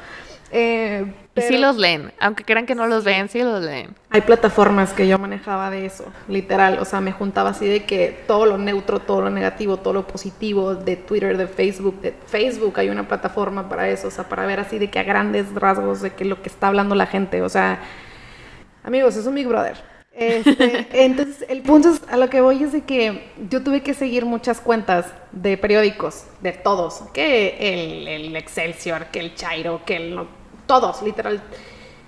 Speaker 4: Eh, y sí los leen, aunque crean que no los ven, sí los leen.
Speaker 3: Hay plataformas que yo manejaba de eso, literal, o sea, me juntaba así de que todo lo neutro, todo lo negativo, todo lo positivo de Twitter, de Facebook, de Facebook hay una plataforma para eso, o sea, para ver así de que a grandes rasgos de que lo que está hablando la gente, o sea, amigos, es un Big Brother. Este, entonces, el punto es, a lo que voy es de que yo tuve que seguir muchas cuentas de periódicos, de todos, que el, el Excelsior, que el Chairo, que el todos, literal.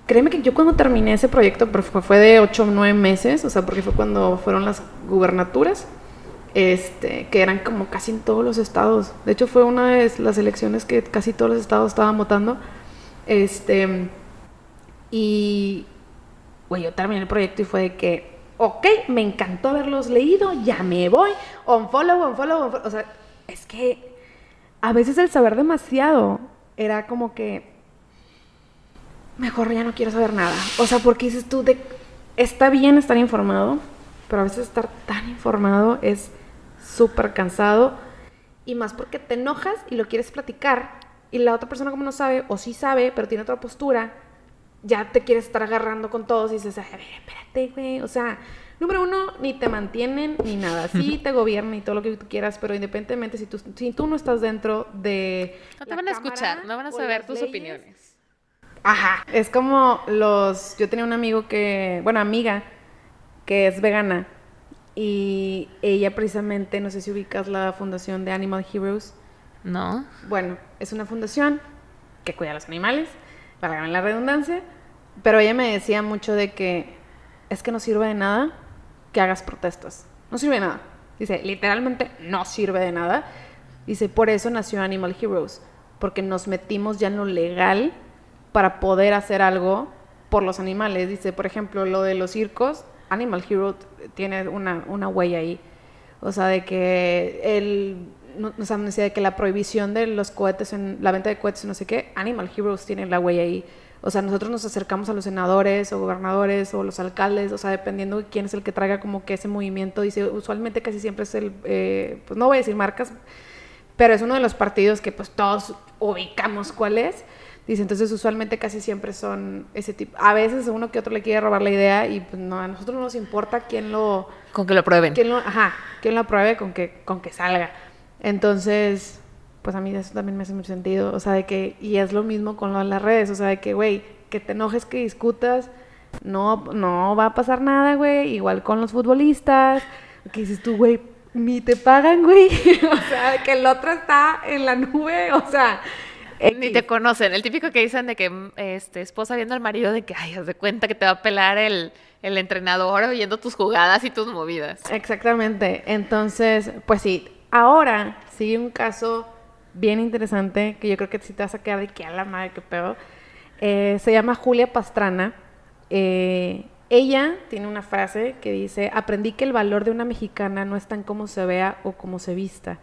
Speaker 3: créeme que yo cuando terminé ese proyecto, fue, fue de 8 o 9 meses, o sea, porque fue cuando fueron las gubernaturas, este, que eran como casi en todos los estados. De hecho, fue una de las elecciones que casi todos los estados estaban votando. Este, y, güey, yo terminé el proyecto y fue de que, ok, me encantó haberlos leído, ya me voy, on follow, on follow, on follow. O sea, es que a veces el saber demasiado era como que, mejor ya no quiero saber nada. O sea, porque dices tú, de, está bien estar informado, pero a veces estar tan informado es súper cansado y más porque te enojas y lo quieres platicar y la otra persona como no sabe o sí sabe, pero tiene otra postura, ya te quieres estar agarrando con todos y dices, a ver, espérate, güey, o sea, número uno, ni te mantienen ni nada, sí te gobiernan y todo lo que tú quieras, pero independientemente si tú, si tú no estás dentro de...
Speaker 4: No te van a escuchar, no van a saber tus opiniones.
Speaker 3: Ajá, es como los, yo tenía un amigo que, bueno, amiga, que es vegana y ella precisamente, no sé si ubicas la fundación de Animal Heroes.
Speaker 4: No.
Speaker 3: Bueno, es una fundación que cuida a los animales, para ganar la redundancia, pero ella me decía mucho de que es que no sirve de nada que hagas protestas. No sirve de nada. Dice, literalmente no sirve de nada. Dice, por eso nació Animal Heroes, porque nos metimos ya en lo legal para poder hacer algo por los animales. Dice, por ejemplo, lo de los circos, Animal Hero tiene una, una huella ahí. O sea, de que el, no, o sea, de que la prohibición de los cohetes, en la venta de cohetes, no sé qué, Animal Heroes tiene la huella ahí. O sea, nosotros nos acercamos a los senadores o gobernadores o los alcaldes, o sea, dependiendo de quién es el que traiga como que ese movimiento. Dice, usualmente casi siempre es el, eh, pues no voy a decir marcas, pero es uno de los partidos que pues todos ubicamos cuál es. Dice, entonces usualmente casi siempre son ese tipo. A veces uno que otro le quiere robar la idea y pues no, a nosotros no nos importa quién lo...
Speaker 4: Con que lo prueben.
Speaker 3: Quién lo, ajá, quién lo apruebe con que, con que salga. Entonces, pues a mí eso también me hace mucho sentido. O sea, de que, y es lo mismo con lo de las redes. O sea, de que, güey, que te enojes, que discutas, no, no va a pasar nada, güey. Igual con los futbolistas. Que dices tú, güey, ni te pagan, güey. o sea, que el otro está en la nube. O sea
Speaker 4: ni te conocen. El típico que dicen de que mm, este, esposa viendo al marido de que, ay, haz de cuenta que te va a pelar el, el entrenador oyendo tus jugadas y tus movidas.
Speaker 3: Exactamente. Entonces, pues sí, ahora sigue un caso bien interesante que yo creo que si te vas a quedar de que a la madre, qué pedo. Eh, se llama Julia Pastrana. Eh, ella tiene una frase que dice, aprendí que el valor de una mexicana no está en cómo se vea o cómo se vista,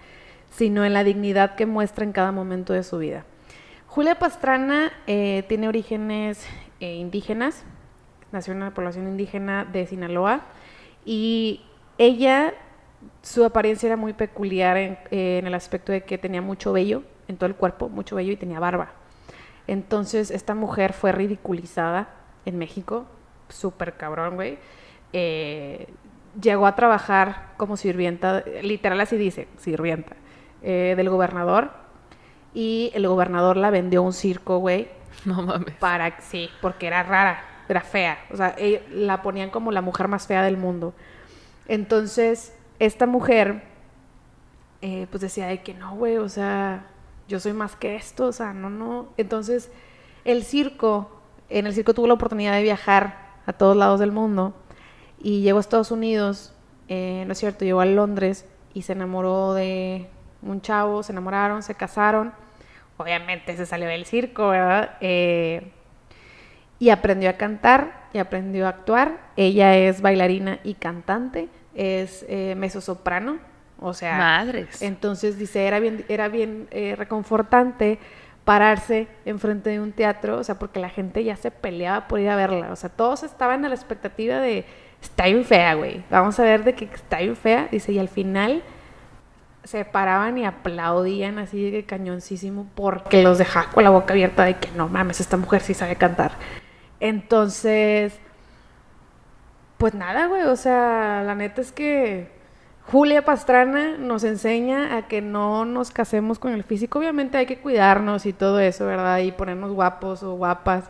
Speaker 3: sino en la dignidad que muestra en cada momento de su vida. Julia Pastrana eh, tiene orígenes eh, indígenas, nació en una población indígena de Sinaloa y ella, su apariencia era muy peculiar en, en, el aspecto de que tenía mucho vello en todo el cuerpo, mucho vello y tenía barba. Entonces esta mujer fue ridiculizada en México, súper cabrón, güey. Eh, llegó a trabajar como sirvienta, literal así dice, sirvienta, eh, del gobernador y el gobernador la vendió a un circo, güey.
Speaker 4: No mames.
Speaker 3: Para, sí, porque era rara, era fea. O sea, la ponían como la mujer más fea del mundo. Entonces, esta mujer, eh, pues decía de que no, güey, o sea, yo soy más que esto, o sea, no, no. Entonces, el circo, en el circo tuvo la oportunidad de viajar a todos lados del mundo y llegó a Estados Unidos, eh, no es cierto, llegó a Londres y se enamoró de un chavo, se enamoraron, se casaron, obviamente se salió del circo, ¿verdad? Eh, y aprendió a cantar y aprendió a actuar. Ella es bailarina y cantante, es eh, soprano, o sea...
Speaker 4: Madres.
Speaker 3: Entonces dice, era bien, era bien eh, reconfortante pararse enfrente de un teatro, o sea, porque la gente ya se peleaba por ir a verla, o sea, todos estaban a la expectativa de, está bien fea, güey, vamos a ver de que está bien fea, dice, y al final se paraban y aplaudían así de cañoncísimo porque los dejaba con la boca abierta de que no mames, esta mujer sí sabe cantar. Entonces, pues nada, güey, o sea, la neta es que Julia Pastrana nos enseña a que no nos casemos con el físico. Obviamente hay que cuidarnos y todo eso, ¿verdad? Y ponernos guapos o guapas.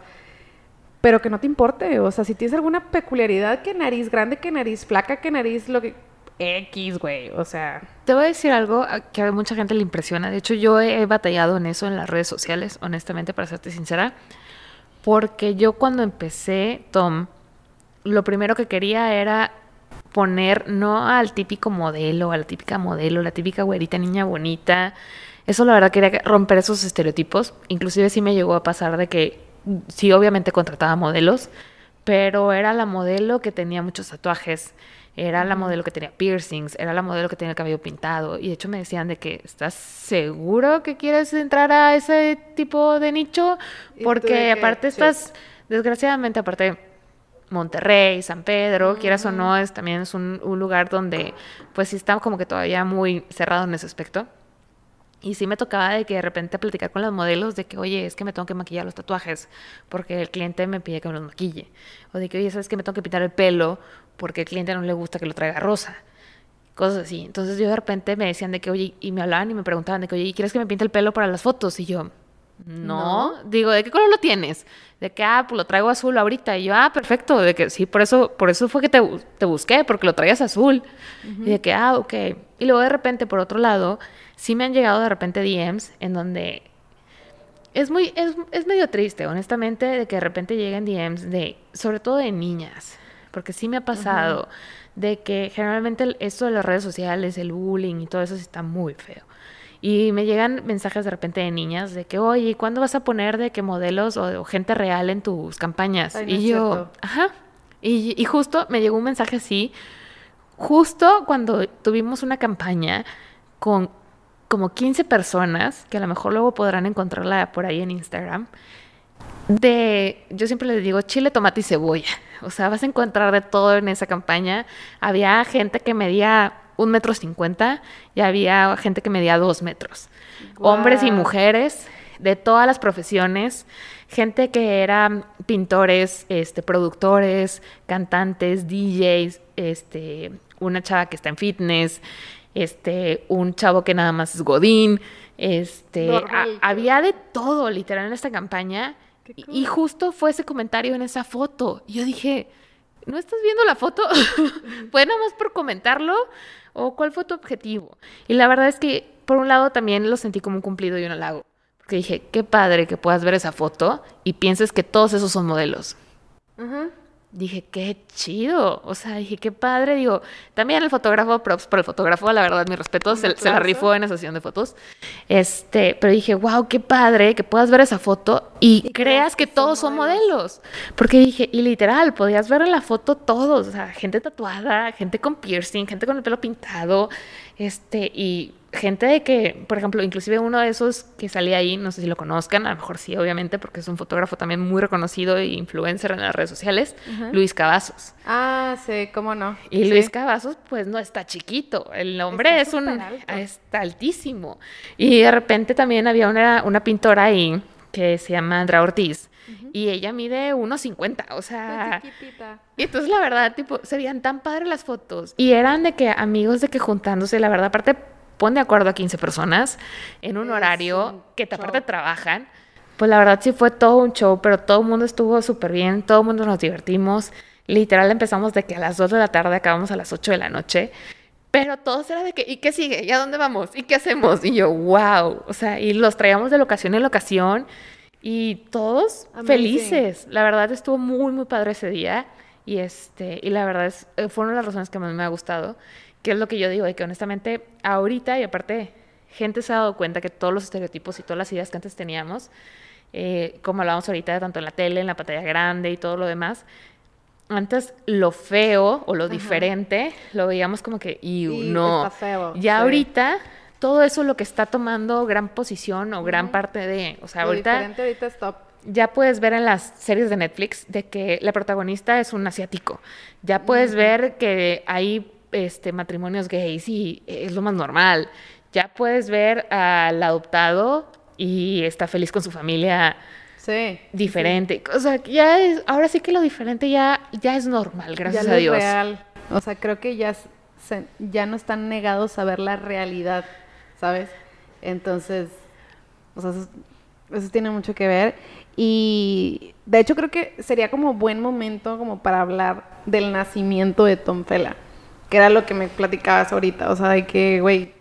Speaker 3: Pero que no te importe, o sea, si tienes alguna peculiaridad, que nariz grande, que nariz flaca, que nariz lo que X, güey, o sea.
Speaker 4: Te voy a decir algo que a mucha gente le impresiona. De hecho, yo he batallado en eso en las redes sociales, honestamente, para serte sincera. porque yo cuando empecé Tom, lo primero que quería era poner no al típico modelo, a la típica modelo, la típica güerita niña bonita. Eso la verdad quería romper esos estereotipos. Inclusive sí me llegó a pasar de que sí obviamente contrataba modelos, pero era la modelo que tenía muchos tatuajes, era la modelo que tenía piercings, era la modelo que tenía el cabello pintado. Y de hecho me decían de que, ¿estás seguro que quieres entrar a ese tipo de nicho? Porque aparte estás, desgraciadamente, aparte Monterrey, San Pedro, quieras o no, es, también es un, un, lugar donde pues sí está como que todavía muy cerrado en ese aspecto. Y sí me tocaba de que de repente platicar con los modelos de que, oye, es que me tengo que maquillar los tatuajes porque el cliente me pide que me los maquille. O de que, oye, ¿sabes que me tengo que pintar el pelo porque el cliente no le gusta que lo traiga rosa? Cosas así. Entonces yo de repente me decían de que, oye, y me hablaban y me preguntaban de que, oye, ¿y quieres que me pinte el pelo para las fotos? Y yo, no. Digo, ¿de qué color lo tienes? De que, ah, pues lo traigo azul ahorita. Y yo, ah, perfecto. De que sí, por eso, por eso fue que te, te busqué, porque lo traías azul. Y de que, ah, ok. Y luego de repente, por otro lado, sí me han llegado de repente DMs en donde es muy, es, es medio triste, honestamente, de que de repente lleguen DMs de, sobre todo de niñas, porque sí me ha pasado de que generalmente esto de las redes sociales, el bullying y todo eso está muy feo. Y me llegan mensajes de repente de niñas de que, oye, ¿cuándo vas a poner de qué modelos o, gente real en tus campañas? y yo, ajá. Y, y justo me llegó un mensaje así, justo cuando tuvimos una campaña con como 15 personas, que a lo mejor luego podrán encontrarla por ahí en Instagram, de, yo siempre les digo, chile, tomate y cebolla. O sea, vas a encontrar de todo en esa campaña. Había gente que medía un metro cincuenta y había gente que medía dos metros. Hombres y mujeres de todas las profesiones, gente que eran pintores, este, productores, cantantes, DJs, este, una chava que está en fitness, este, un chavo que nada más es Godín, este, había de todo literal en esta campaña y, justo fue ese comentario en esa foto. Yo dije, ¿no estás viendo la foto? ¿Fue nada más por comentarlo? ¿O cuál fue tu objetivo? Y la verdad es que, por un lado, también lo sentí como un cumplido y un halago. Porque dije, qué padre que puedas ver esa foto y pienses que todos esos son modelos. Ajá dije, qué chido. O sea, dije, qué padre. Digo, también el fotógrafo, props por el fotógrafo, la verdad, mi respeto, se, se, la rifó en esa sesión de fotos. Este, pero dije, wow, qué padre que puedas ver esa foto y, creas que, todos son modelos. Porque dije, y literal, podías ver en la foto todos, o sea, gente tatuada, gente con piercing, gente con el pelo pintado, este, y gente de que, por ejemplo, inclusive uno de esos que salía ahí, no sé si lo conozcan, a lo mejor sí, obviamente, porque es un fotógrafo también muy reconocido e influencer en las redes sociales, Luis Cavazos.
Speaker 3: Ah, sí, cómo no.
Speaker 4: Y Luis Cavazos, pues no está chiquito, el hombre es un... está altísimo. Y de repente también había una, una pintora ahí que se llama Andra Ortiz. Y ella mide 1.50, o sea... Y entonces la verdad, tipo, se veían tan padres las fotos. Y eran de que amigos de que juntándose, la verdad, aparte pon de acuerdo a 15 personas en un horario que aparte trabajan. Pues la verdad sí fue todo un show, pero todo el mundo estuvo súper bien, todo el mundo nos divertimos. Literal empezamos de que a las 2 de la tarde acabamos a las 8 de la noche. Pero todos era de que, ¿y qué sigue? ¿Y a dónde vamos? ¿Y qué hacemos? Y yo, wow. O sea, y los traíamos de locación en locación y todos felices. La verdad estuvo muy, muy padre ese día. Y, este, y la verdad es, eh, fueron las razones que más me ha gustado que es lo que yo digo, de que honestamente ahorita, y aparte, gente se ha dado cuenta que todos los estereotipos y todas las ideas que antes teníamos, eh, como hablábamos ahorita, tanto en la tele, en la pantalla grande y todo lo demás, antes lo feo o lo diferente lo veíamos como que, y no,
Speaker 3: feo,
Speaker 4: ya ahorita todo eso lo que está tomando gran posición o gran parte de, o sea, ahorita...
Speaker 3: ahorita es top.
Speaker 4: ya puedes ver en las series de Netflix de que la protagonista es un asiático. Ya puedes ver que hay este, matrimonios gays y es lo más normal. Ya puedes ver al adoptado y está feliz con su familia diferente. O sea, ya es, ahora sí que lo diferente ya, ya es normal, gracias a Dios.
Speaker 3: real. O sea, creo que ya, ya no están negados a ver la realidad, ¿sabes? Entonces, o sea, eso, eso tiene mucho que ver. Y de hecho creo que sería como buen momento como para hablar del nacimiento de Tom Fela que era lo que me platicabas ahorita, o sea, de que, güey,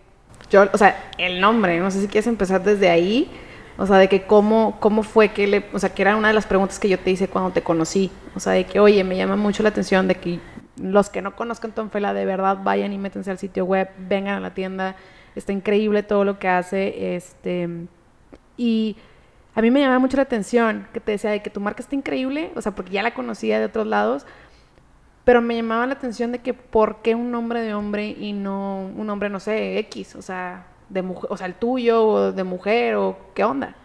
Speaker 3: yo, o sea, el nombre, no sé si quieres empezar desde ahí, O sea, de que cómo, cómo fue que le, o sea, que era una de las preguntas que yo te hice cuando te conocí. O sea, de que, oye, me llama mucho la atención de que los que no conozcan Tom Fela, de verdad vayan y métanse al sitio web, vengan a la tienda. Está increíble todo lo que hace. Este, y a mí me llamaba mucho la atención que te decía de que tu marca está increíble, o sea, porque ya la conocía de otros lados, pero me llamaba la atención de que por qué un nombre de hombre y no un nombre, no sé, X, o sea, de mujer, o sea, el tuyo o de mujer o qué onda.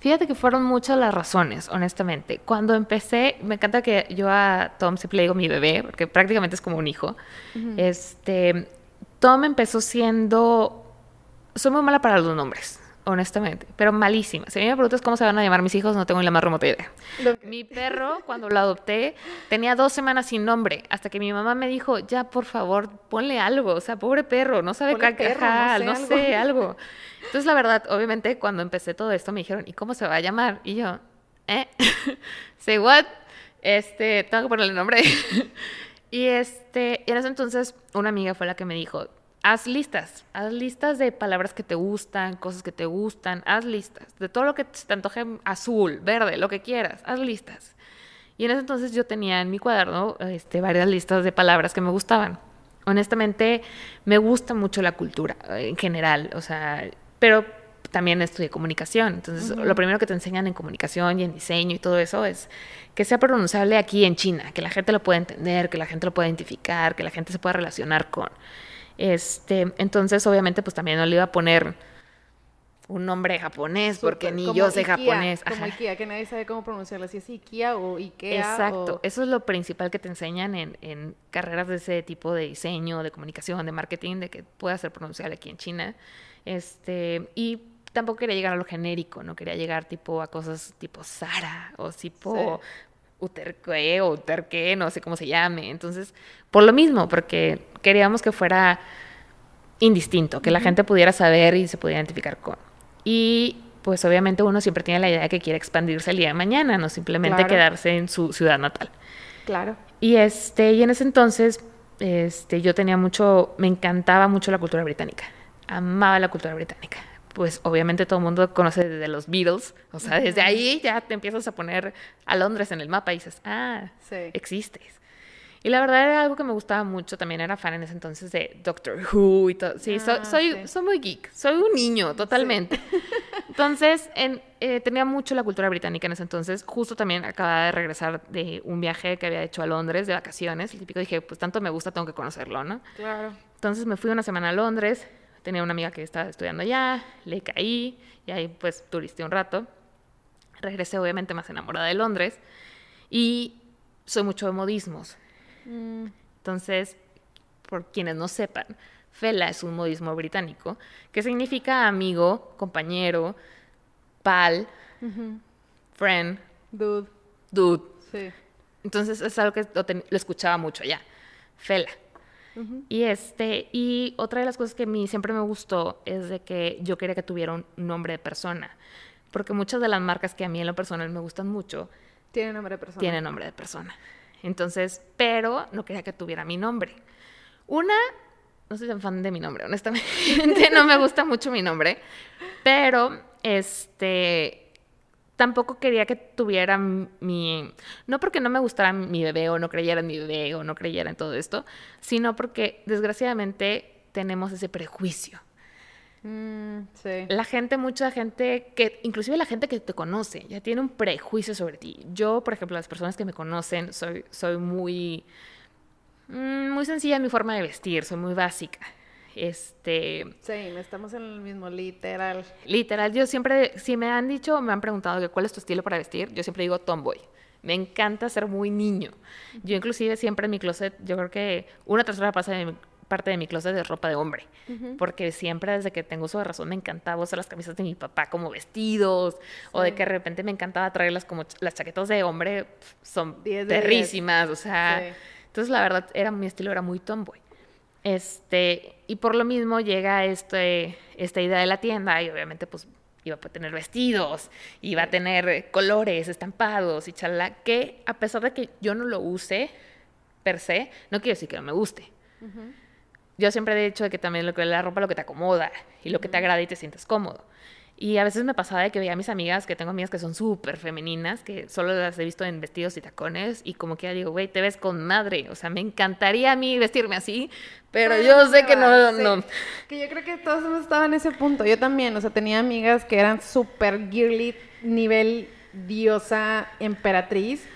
Speaker 4: Fíjate que fueron muchas las razones, honestamente. Cuando empecé, me encanta que yo a Tom siempre le digo mi bebé, porque prácticamente es como un hijo. Este, Tom empezó siendo, soy muy mala para los nombres honestamente, pero malísima. Si a mí me preguntas cómo se van a llamar mis hijos, no tengo ni la más remota idea. Mi perro, cuando lo adopté, tenía dos semanas sin nombre, hasta que mi mamá me dijo, ya, por favor, ponle algo, o sea, pobre perro, no sabe cacajar, no, sé, algo. Entonces, la verdad, obviamente, cuando empecé todo esto, me dijeron, ¿y cómo se va a llamar? Y yo, ¿eh? Say what? Este, tengo que ponerle nombre. y este, y en ese entonces, una amiga fue la que me dijo, haz listas, haz listas de palabras que te gustan, cosas que te gustan, haz listas, de todo lo que te antoje azul, verde, lo que quieras, haz listas. Y en ese entonces yo tenía en mi cuaderno este, varias listas de palabras que me gustaban. Honestamente, me gusta mucho la cultura en general, o sea, pero también estudié comunicación. Entonces, lo primero que te enseñan en comunicación y en diseño y todo eso es que sea pronunciable aquí en China, que la gente lo pueda entender, que la gente lo pueda identificar, que la gente se pueda relacionar con. Este, entonces, obviamente, pues también no le iba a poner un nombre japonés, porque ni yo sé japonés.
Speaker 3: Como Ikea, que nadie sabe cómo pronunciarlo, si es Ikea o Ikea.
Speaker 4: Exacto, eso es lo principal que te enseñan en, en, carreras de ese tipo de diseño, de comunicación, de marketing, de que pueda ser pronunciable aquí en China. Este, y tampoco quería llegar a lo genérico, no quería llegar tipo a cosas tipo Sara o tipo Uterque o Uterque, no sé cómo se llame. Entonces, por lo mismo, porque queríamos que fuera indistinto, que la gente pudiera saber y se pudiera identificar con. Y pues obviamente uno siempre tiene la idea de que quiere expandirse el día de mañana, no simplemente quedarse en su ciudad natal.
Speaker 3: Claro.
Speaker 4: Y este, y en ese entonces, este, yo tenía mucho, me encantaba mucho la cultura británica. Amaba la cultura británica pues obviamente todo el mundo conoce desde los Beatles, o sea, desde ahí ya te empiezas a poner a Londres en el mapa y dices, ah, existes. Y la verdad era algo que me gustaba mucho, también era fan en ese entonces de Doctor Who y todo. Sí, ah, soy, soy, muy geek, soy un niño totalmente. Entonces, en, eh, tenía mucho la cultura británica en ese entonces. Justo también acababa de regresar de un viaje que había hecho a Londres de vacaciones. El típico dije, pues tanto me gusta, tengo que conocerlo, ¿no?
Speaker 3: Claro.
Speaker 4: Entonces me fui una semana a Londres, tenía una amiga que estaba estudiando allá, le caí y ahí pues turisté un rato. Regresé obviamente más enamorada de Londres y soy mucho de modismos. Mm. Entonces, por quienes no sepan, Fela es un modismo británico que significa amigo, compañero, pal, friend,
Speaker 3: dude.
Speaker 4: Dude.
Speaker 3: Sí.
Speaker 4: Entonces es algo que lo, lo escuchaba mucho allá. Fela. Y este, y otra de las cosas que a mí siempre me gustó es de que yo quería que tuviera un nombre de persona. Porque muchas de las marcas que a mí en lo personal me gustan mucho
Speaker 3: tienen nombre de persona.
Speaker 4: Tienen nombre de persona. Entonces, pero no quería que tuviera mi nombre. Una, no soy tan fan de mi nombre, honestamente, no me gusta mucho mi nombre, pero este tampoco quería que tuviera mi... No porque no me gustara mi bebé o no creyera en mi bebé o no creyera en todo esto, sino porque desgraciadamente tenemos ese prejuicio.
Speaker 3: Mm, sí.
Speaker 4: La gente, mucha gente, que inclusive la gente que te conoce, ya tiene un prejuicio sobre ti. Yo, por ejemplo, las personas que me conocen, soy, soy muy, mm, muy sencilla en mi forma de vestir, soy muy básica. Este.
Speaker 3: Sí, estamos en el mismo, literal.
Speaker 4: Literal, yo siempre, si me han dicho, me han preguntado cuál es tu estilo para vestir, yo siempre digo tomboy. Me encanta ser muy niño. Yo inclusive siempre en mi closet, yo creo que una tercera parte de mi closet es ropa de hombre, porque siempre desde que tengo uso de razón me encantaba usar las camisas de mi papá como vestidos, o de que de repente me encantaba traerlas como las chaquetas de hombre, son perrísimas, o sea, entonces la verdad era mi estilo era muy tomboy. Este, y por lo mismo llega este, esta idea de la tienda y obviamente pues iba a tener vestidos, iba a tener colores, estampados y chalá, que a pesar de que yo no lo use per se, no quiere decir que no me guste. Yo siempre he dicho que también lo que la ropa lo que te acomoda y lo que te agrada y te sientes cómodo. Y a veces me pasaba de que veía a mis amigas, que tengo amigas que son súper femeninas, que solo las he visto en vestidos y tacones, y como que ya digo, güey, te ves con madre. O sea, me encantaría a mí vestirme así, pero yo sé que no, no.
Speaker 3: Que yo creo que todos hemos estado en ese punto. Yo también, o sea, tenía amigas que eran súper girly, nivel diosa, emperatriz,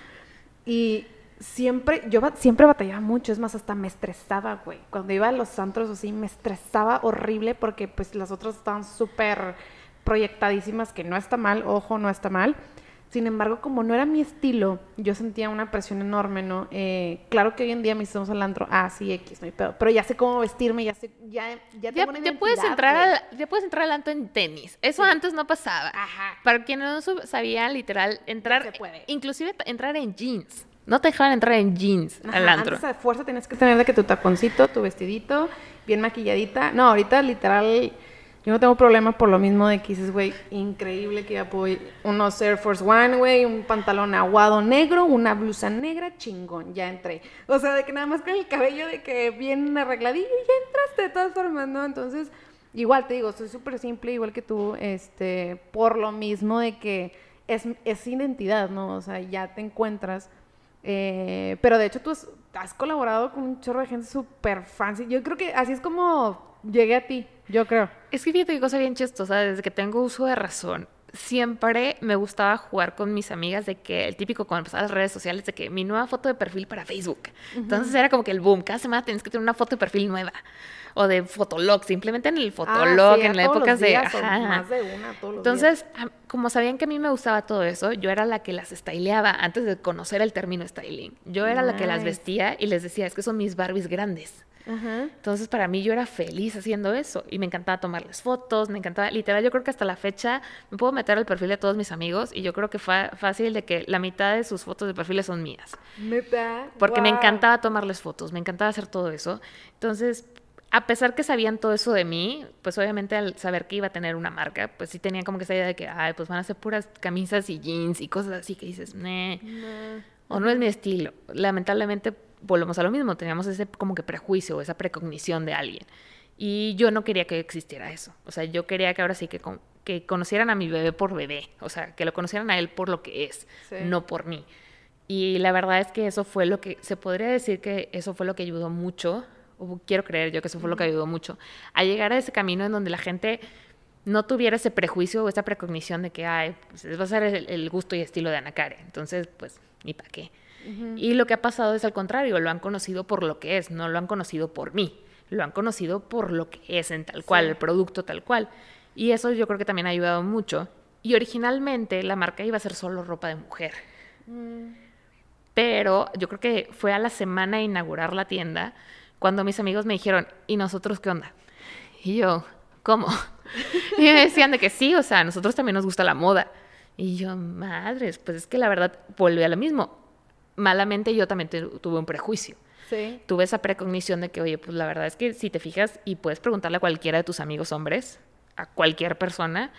Speaker 3: y siempre, yo siempre batallaba mucho, es más, hasta me estresaba, güey. Cuando iba a los antros así, me estresaba horrible porque pues las otras estaban súper proyectadísimas, que no está mal, ojo, no está mal. Sin embargo, como no era mi estilo, yo sentía una presión enorme, ¿no? Eh, claro que hoy en día me estamos al antro, ah, sí, X, no hay pedo, pero ya sé cómo vestirme, ya sé, ya, ya tengo
Speaker 4: ya, puedes entrar al, ya puedes entrar al antro en tenis, eso antes no pasaba. Ajá. Para quienes no sabían, literal, entrar, se puede. inclusive entrar en jeans. No te dejaban entrar en jeans al antro.
Speaker 3: Antes a fuerza tienes que tener de que tu taconcito, tu vestidito, bien maquilladita. No, ahorita literal yo no tengo problema por lo mismo de que dices, güey, increíble que ya puedo. Unos Air Force One, güey, un pantalón aguado negro, una blusa negra, chingón, ya entré. O sea, de que nada más con el cabello de que bien arregladillo, ya entraste de todas formas, ¿no? Entonces, igual te digo, soy súper simple, igual que tú, este, por lo mismo de que es, es identidad, ¿no? O sea, ya te encuentras eh, pero de hecho tú has, colaborado con un chorro de gente súper fancy. Yo creo que así es como llegué a ti, yo creo.
Speaker 4: Es que fíjate cosa bien chistosa, desde que tengo uso de razón, siempre me gustaba jugar con mis amigas de que el típico cuando empezaba las redes sociales de que mi nueva foto de perfil para Facebook. Entonces era como que el boom, cada semana tienes que tener una foto de perfil nueva o de Fotolog, simplemente en el ah, Fotolog, en la época de...
Speaker 3: Más de una, todos
Speaker 4: los Entonces, como sabían que a mí me gustaba todo eso, yo era la que las styleaba antes de conocer el término styling. Yo era la que las vestía y les decía, es que son mis Barbies grandes. Entonces, para mí yo era feliz haciendo eso y me encantaba tomarles fotos, me encantaba, literal, yo creo que hasta la fecha me puedo meter al perfil de todos mis amigos y yo creo que fue fácil de que la mitad de sus fotos de perfiles son mías. Porque me encantaba tomarles fotos, me encantaba hacer todo eso. Entonces, a pesar que sabían todo eso de mí, pues obviamente al saber que iba a tener una marca, pues sí tenían como que esa idea de que, ay, pues van a ser puras camisas y jeans y cosas así que dices, nah, o no es mi estilo. Lamentablemente volvemos a lo mismo, teníamos ese como que prejuicio o esa precognición de alguien. Y yo no quería que existiera eso. O sea, yo quería que ahora sí que, que conocieran a mi bebé por bebé. O sea, que lo conocieran a él por lo que es, no por mí. Y la verdad es que eso fue lo que, se podría decir que eso fue lo que ayudó mucho quiero creer yo que eso fue lo que ayudó mucho, a llegar a ese camino en donde la gente no tuviera ese prejuicio o esa precognición de que, ay, pues va a ser el, gusto y estilo de Ana Karen. Entonces, pues, ni para qué. Y lo que ha pasado es al contrario, lo han conocido por lo que es, no lo han conocido por mí, lo han conocido por lo que es en tal cual, el producto tal cual. Y eso yo creo que también ha ayudado mucho. Y originalmente la marca iba a ser solo ropa de mujer. Mm. Pero yo creo que fue a la semana de inaugurar la tienda cuando mis amigos me dijeron, ¿y nosotros qué onda? Y yo, ¿cómo? Y me decían de que sí, o sea, a nosotros también nos gusta la moda. Y yo, madres, pues es que la verdad vuelve a lo mismo. Malamente yo también tuve un prejuicio. Sí. Tuve esa precognición de que, oye, pues la verdad es que si te fijas y puedes preguntarle a cualquiera de tus amigos hombres, a cualquier persona,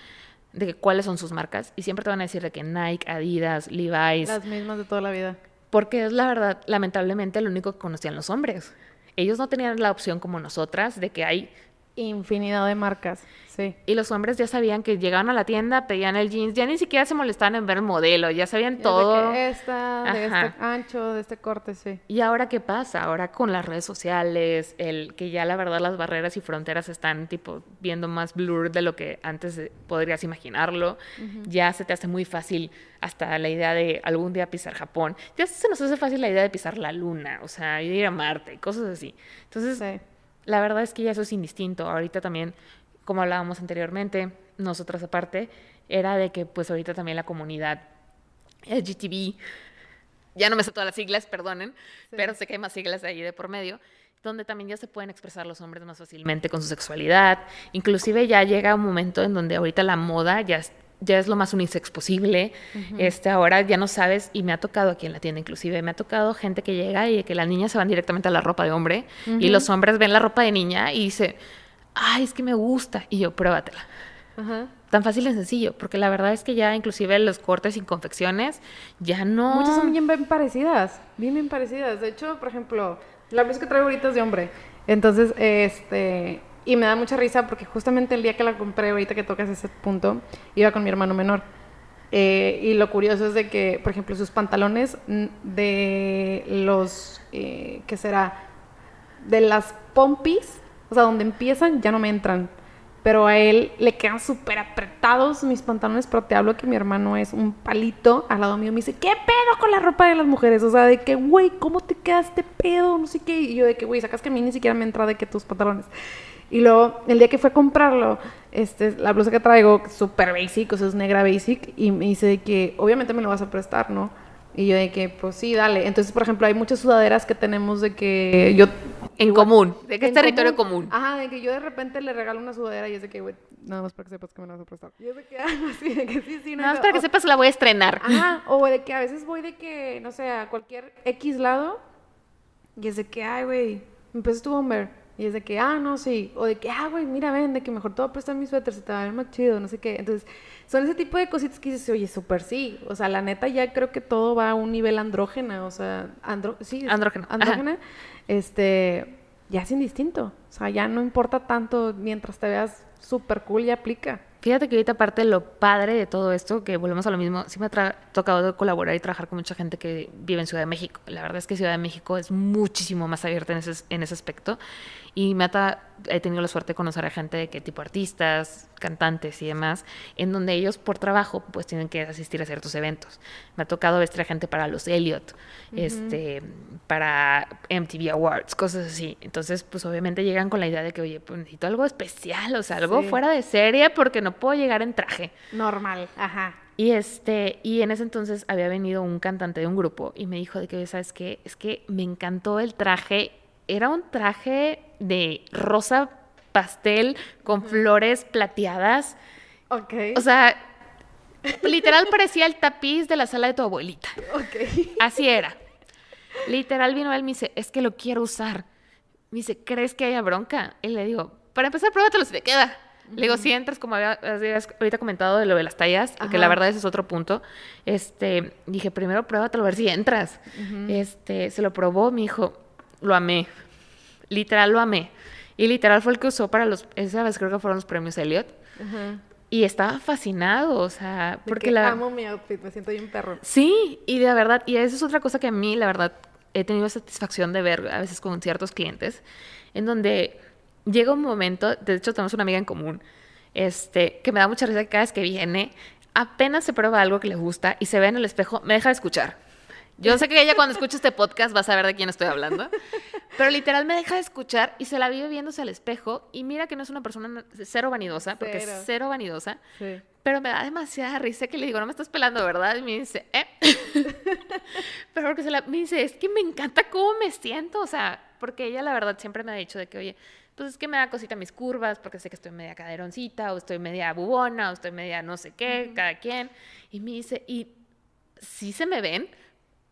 Speaker 4: de que cuáles son sus marcas, y siempre te van a decir de que Nike, Adidas, Levi's.
Speaker 3: Las mismas de toda la vida.
Speaker 4: Porque es la verdad, lamentablemente, lo único que conocían los hombres ellos no tenían la opción como nosotras de que hay
Speaker 3: infinidad de marcas, sí.
Speaker 4: Y los hombres ya sabían que llegaban a la tienda, pedían el jeans, ya ni siquiera se molestaban en ver el modelo, ya sabían todo.
Speaker 3: De que esta, de este ancho, de este corte, sí.
Speaker 4: Y ahora qué pasa? Ahora con las redes sociales, el que ya la verdad las barreras y fronteras están tipo viendo más blur de lo que antes podrías imaginarlo. Ya se te hace muy fácil hasta la idea de algún día pisar Japón. Ya se nos hace fácil la idea de pisar la luna, o sea, ir a Marte, cosas así. Entonces, sí la verdad es que ya eso es indistinto. Ahorita también, como hablábamos anteriormente, nosotras aparte, era de que pues ahorita también la comunidad LGTB, ya no me sé todas las siglas, perdonen, pero sé que hay más siglas ahí de por medio, donde también ya se pueden expresar los hombres más fácilmente con su sexualidad. Inclusive ya llega un momento en donde ahorita la moda ya ya es lo más unisex posible. este, ahora ya no sabes, y me ha tocado aquí en la tienda inclusive, me ha tocado gente que llega y que las niñas se van directamente a la ropa de hombre y los hombres ven la ropa de niña y dice, ay, es que me gusta. Y yo, pruébatela. Tan fácil y sencillo, porque la verdad es que ya inclusive los cortes y confecciones ya no...
Speaker 3: Muchas son bien, bien parecidas, bien, bien parecidas. De hecho, por ejemplo, la blusa que traigo ahorita es de hombre. Entonces, este Y me da mucha risa porque justamente el día que la compré, ahorita que tocas ese punto, iba con mi hermano menor. Eh, y lo curioso es de que, por ejemplo, sus pantalones de los, eh, ¿qué será? De las pompis, o sea, donde empiezan, ya no me entran. Pero a él le quedan súper apretados mis pantalones, pero te hablo que mi hermano es un palito al lado mío. Me dice, ¿qué pedo con la ropa de las mujeres? O sea, de que, güey, ¿cómo te quedas este pedo? No sé qué. Y yo de que, güey, sacas que a mí ni siquiera me entra de que tus pantalones. Y luego, el día que fue a comprarlo, este, la blusa que traigo, súper basic, o sea, es negra basic, y me dice de que, obviamente me lo vas a prestar, ¿no? Y yo de que, pues sí, dale. Entonces, por ejemplo, hay muchas sudaderas que tenemos de que yo...
Speaker 4: En común, de que es territorio común.
Speaker 3: Ajá, de que yo de repente le regalo una sudadera y es de que, güey, nada más para que sepas que me la vas a prestar. Y es de que, ah, sí, de que sí, sí.
Speaker 4: No, nada más para que sepas que la voy a estrenar.
Speaker 3: Ajá, o de que a veces voy de que, no sé, a cualquier X lado y es de que, ay, güey, me tu bomber y es de que, ah, no, sí. O de que, ah, güey, mira, ven, de que mejor te voy a prestar mi suéter, se te va a ver más chido, no sé qué. Entonces, son ese tipo de cositas que dices, oye, súper sí. O sea, la neta ya creo que todo va a un nivel andrógena, o sea, andro sí,
Speaker 4: andrógena.
Speaker 3: Andrógena. Este, ya es indistinto. O sea, ya no importa tanto mientras te veas súper cool y aplica.
Speaker 4: Fíjate que ahorita aparte lo padre de todo esto, que volvemos a lo mismo, sí me ha tocado colaborar y trabajar con mucha gente que vive en Ciudad de México. La verdad es que Ciudad de México es muchísimo más abierta en ese, en ese aspecto y me ha he tenido la suerte de conocer a gente de qué tipo artistas, cantantes y demás, en donde ellos por trabajo pues tienen que asistir a ciertos eventos. Me ha tocado vestir a gente para los Elliot, este, para MTV Awards, cosas así. Entonces, pues obviamente llegan con la idea de que, oye, pues necesito algo especial, o sea, algo fuera de serie porque no puedo llegar en traje.
Speaker 3: Normal, ajá.
Speaker 4: Y este, y en ese entonces había venido un cantante de un grupo y me dijo de que, ¿sabes qué? Es que me encantó el traje. Era un traje de rosa pastel con flores plateadas.
Speaker 3: Ok.
Speaker 4: O sea, literal parecía el tapiz de la sala de tu abuelita.
Speaker 3: Ok.
Speaker 4: Así era. Literal vino él y me dice, es que lo quiero usar. Me dice, ¿crees que haya bronca? Y le digo, para empezar, pruébatelo si te queda. Le digo, si entras, como había, ahorita comentado de lo de las tallas, que la verdad ese es otro punto. Este, dije, primero pruébatelo a ver si entras. Este, se lo probó, mi hijo, lo amé. Literal lo amé. Y literal fue el que usó para los, esa vez creo que fueron los premios Elliot. Y estaba fascinado, o sea, porque la...
Speaker 3: Amo mi outfit, me siento bien perro.
Speaker 4: Sí, y de verdad, y eso es otra cosa que a mí, la verdad, he tenido satisfacción de ver a veces con ciertos clientes, en donde llega un momento, de hecho tenemos una amiga en común, este, que me da mucha risa que cada vez que viene, apenas se prueba algo que le gusta y se ve en el espejo, me deja de escuchar. Yo sé que ella cuando escucha este podcast va a saber de quién estoy hablando, pero literal me deja de escuchar y se la vive viéndose al espejo y mira que no es una persona cero vanidosa, porque es cero vanidosa, pero me da demasiada risa que le digo, no me estás pelando, ¿verdad? Y me dice, ¿eh? pero porque se la, me dice, es que me encanta cómo me siento, o sea, porque ella la verdad siempre me ha dicho de que, oye, pues es que me da cosita mis curvas porque sé que estoy media caderoncita o estoy media bubona o estoy media no sé qué, cada quien. Y me dice, y sí se me ven,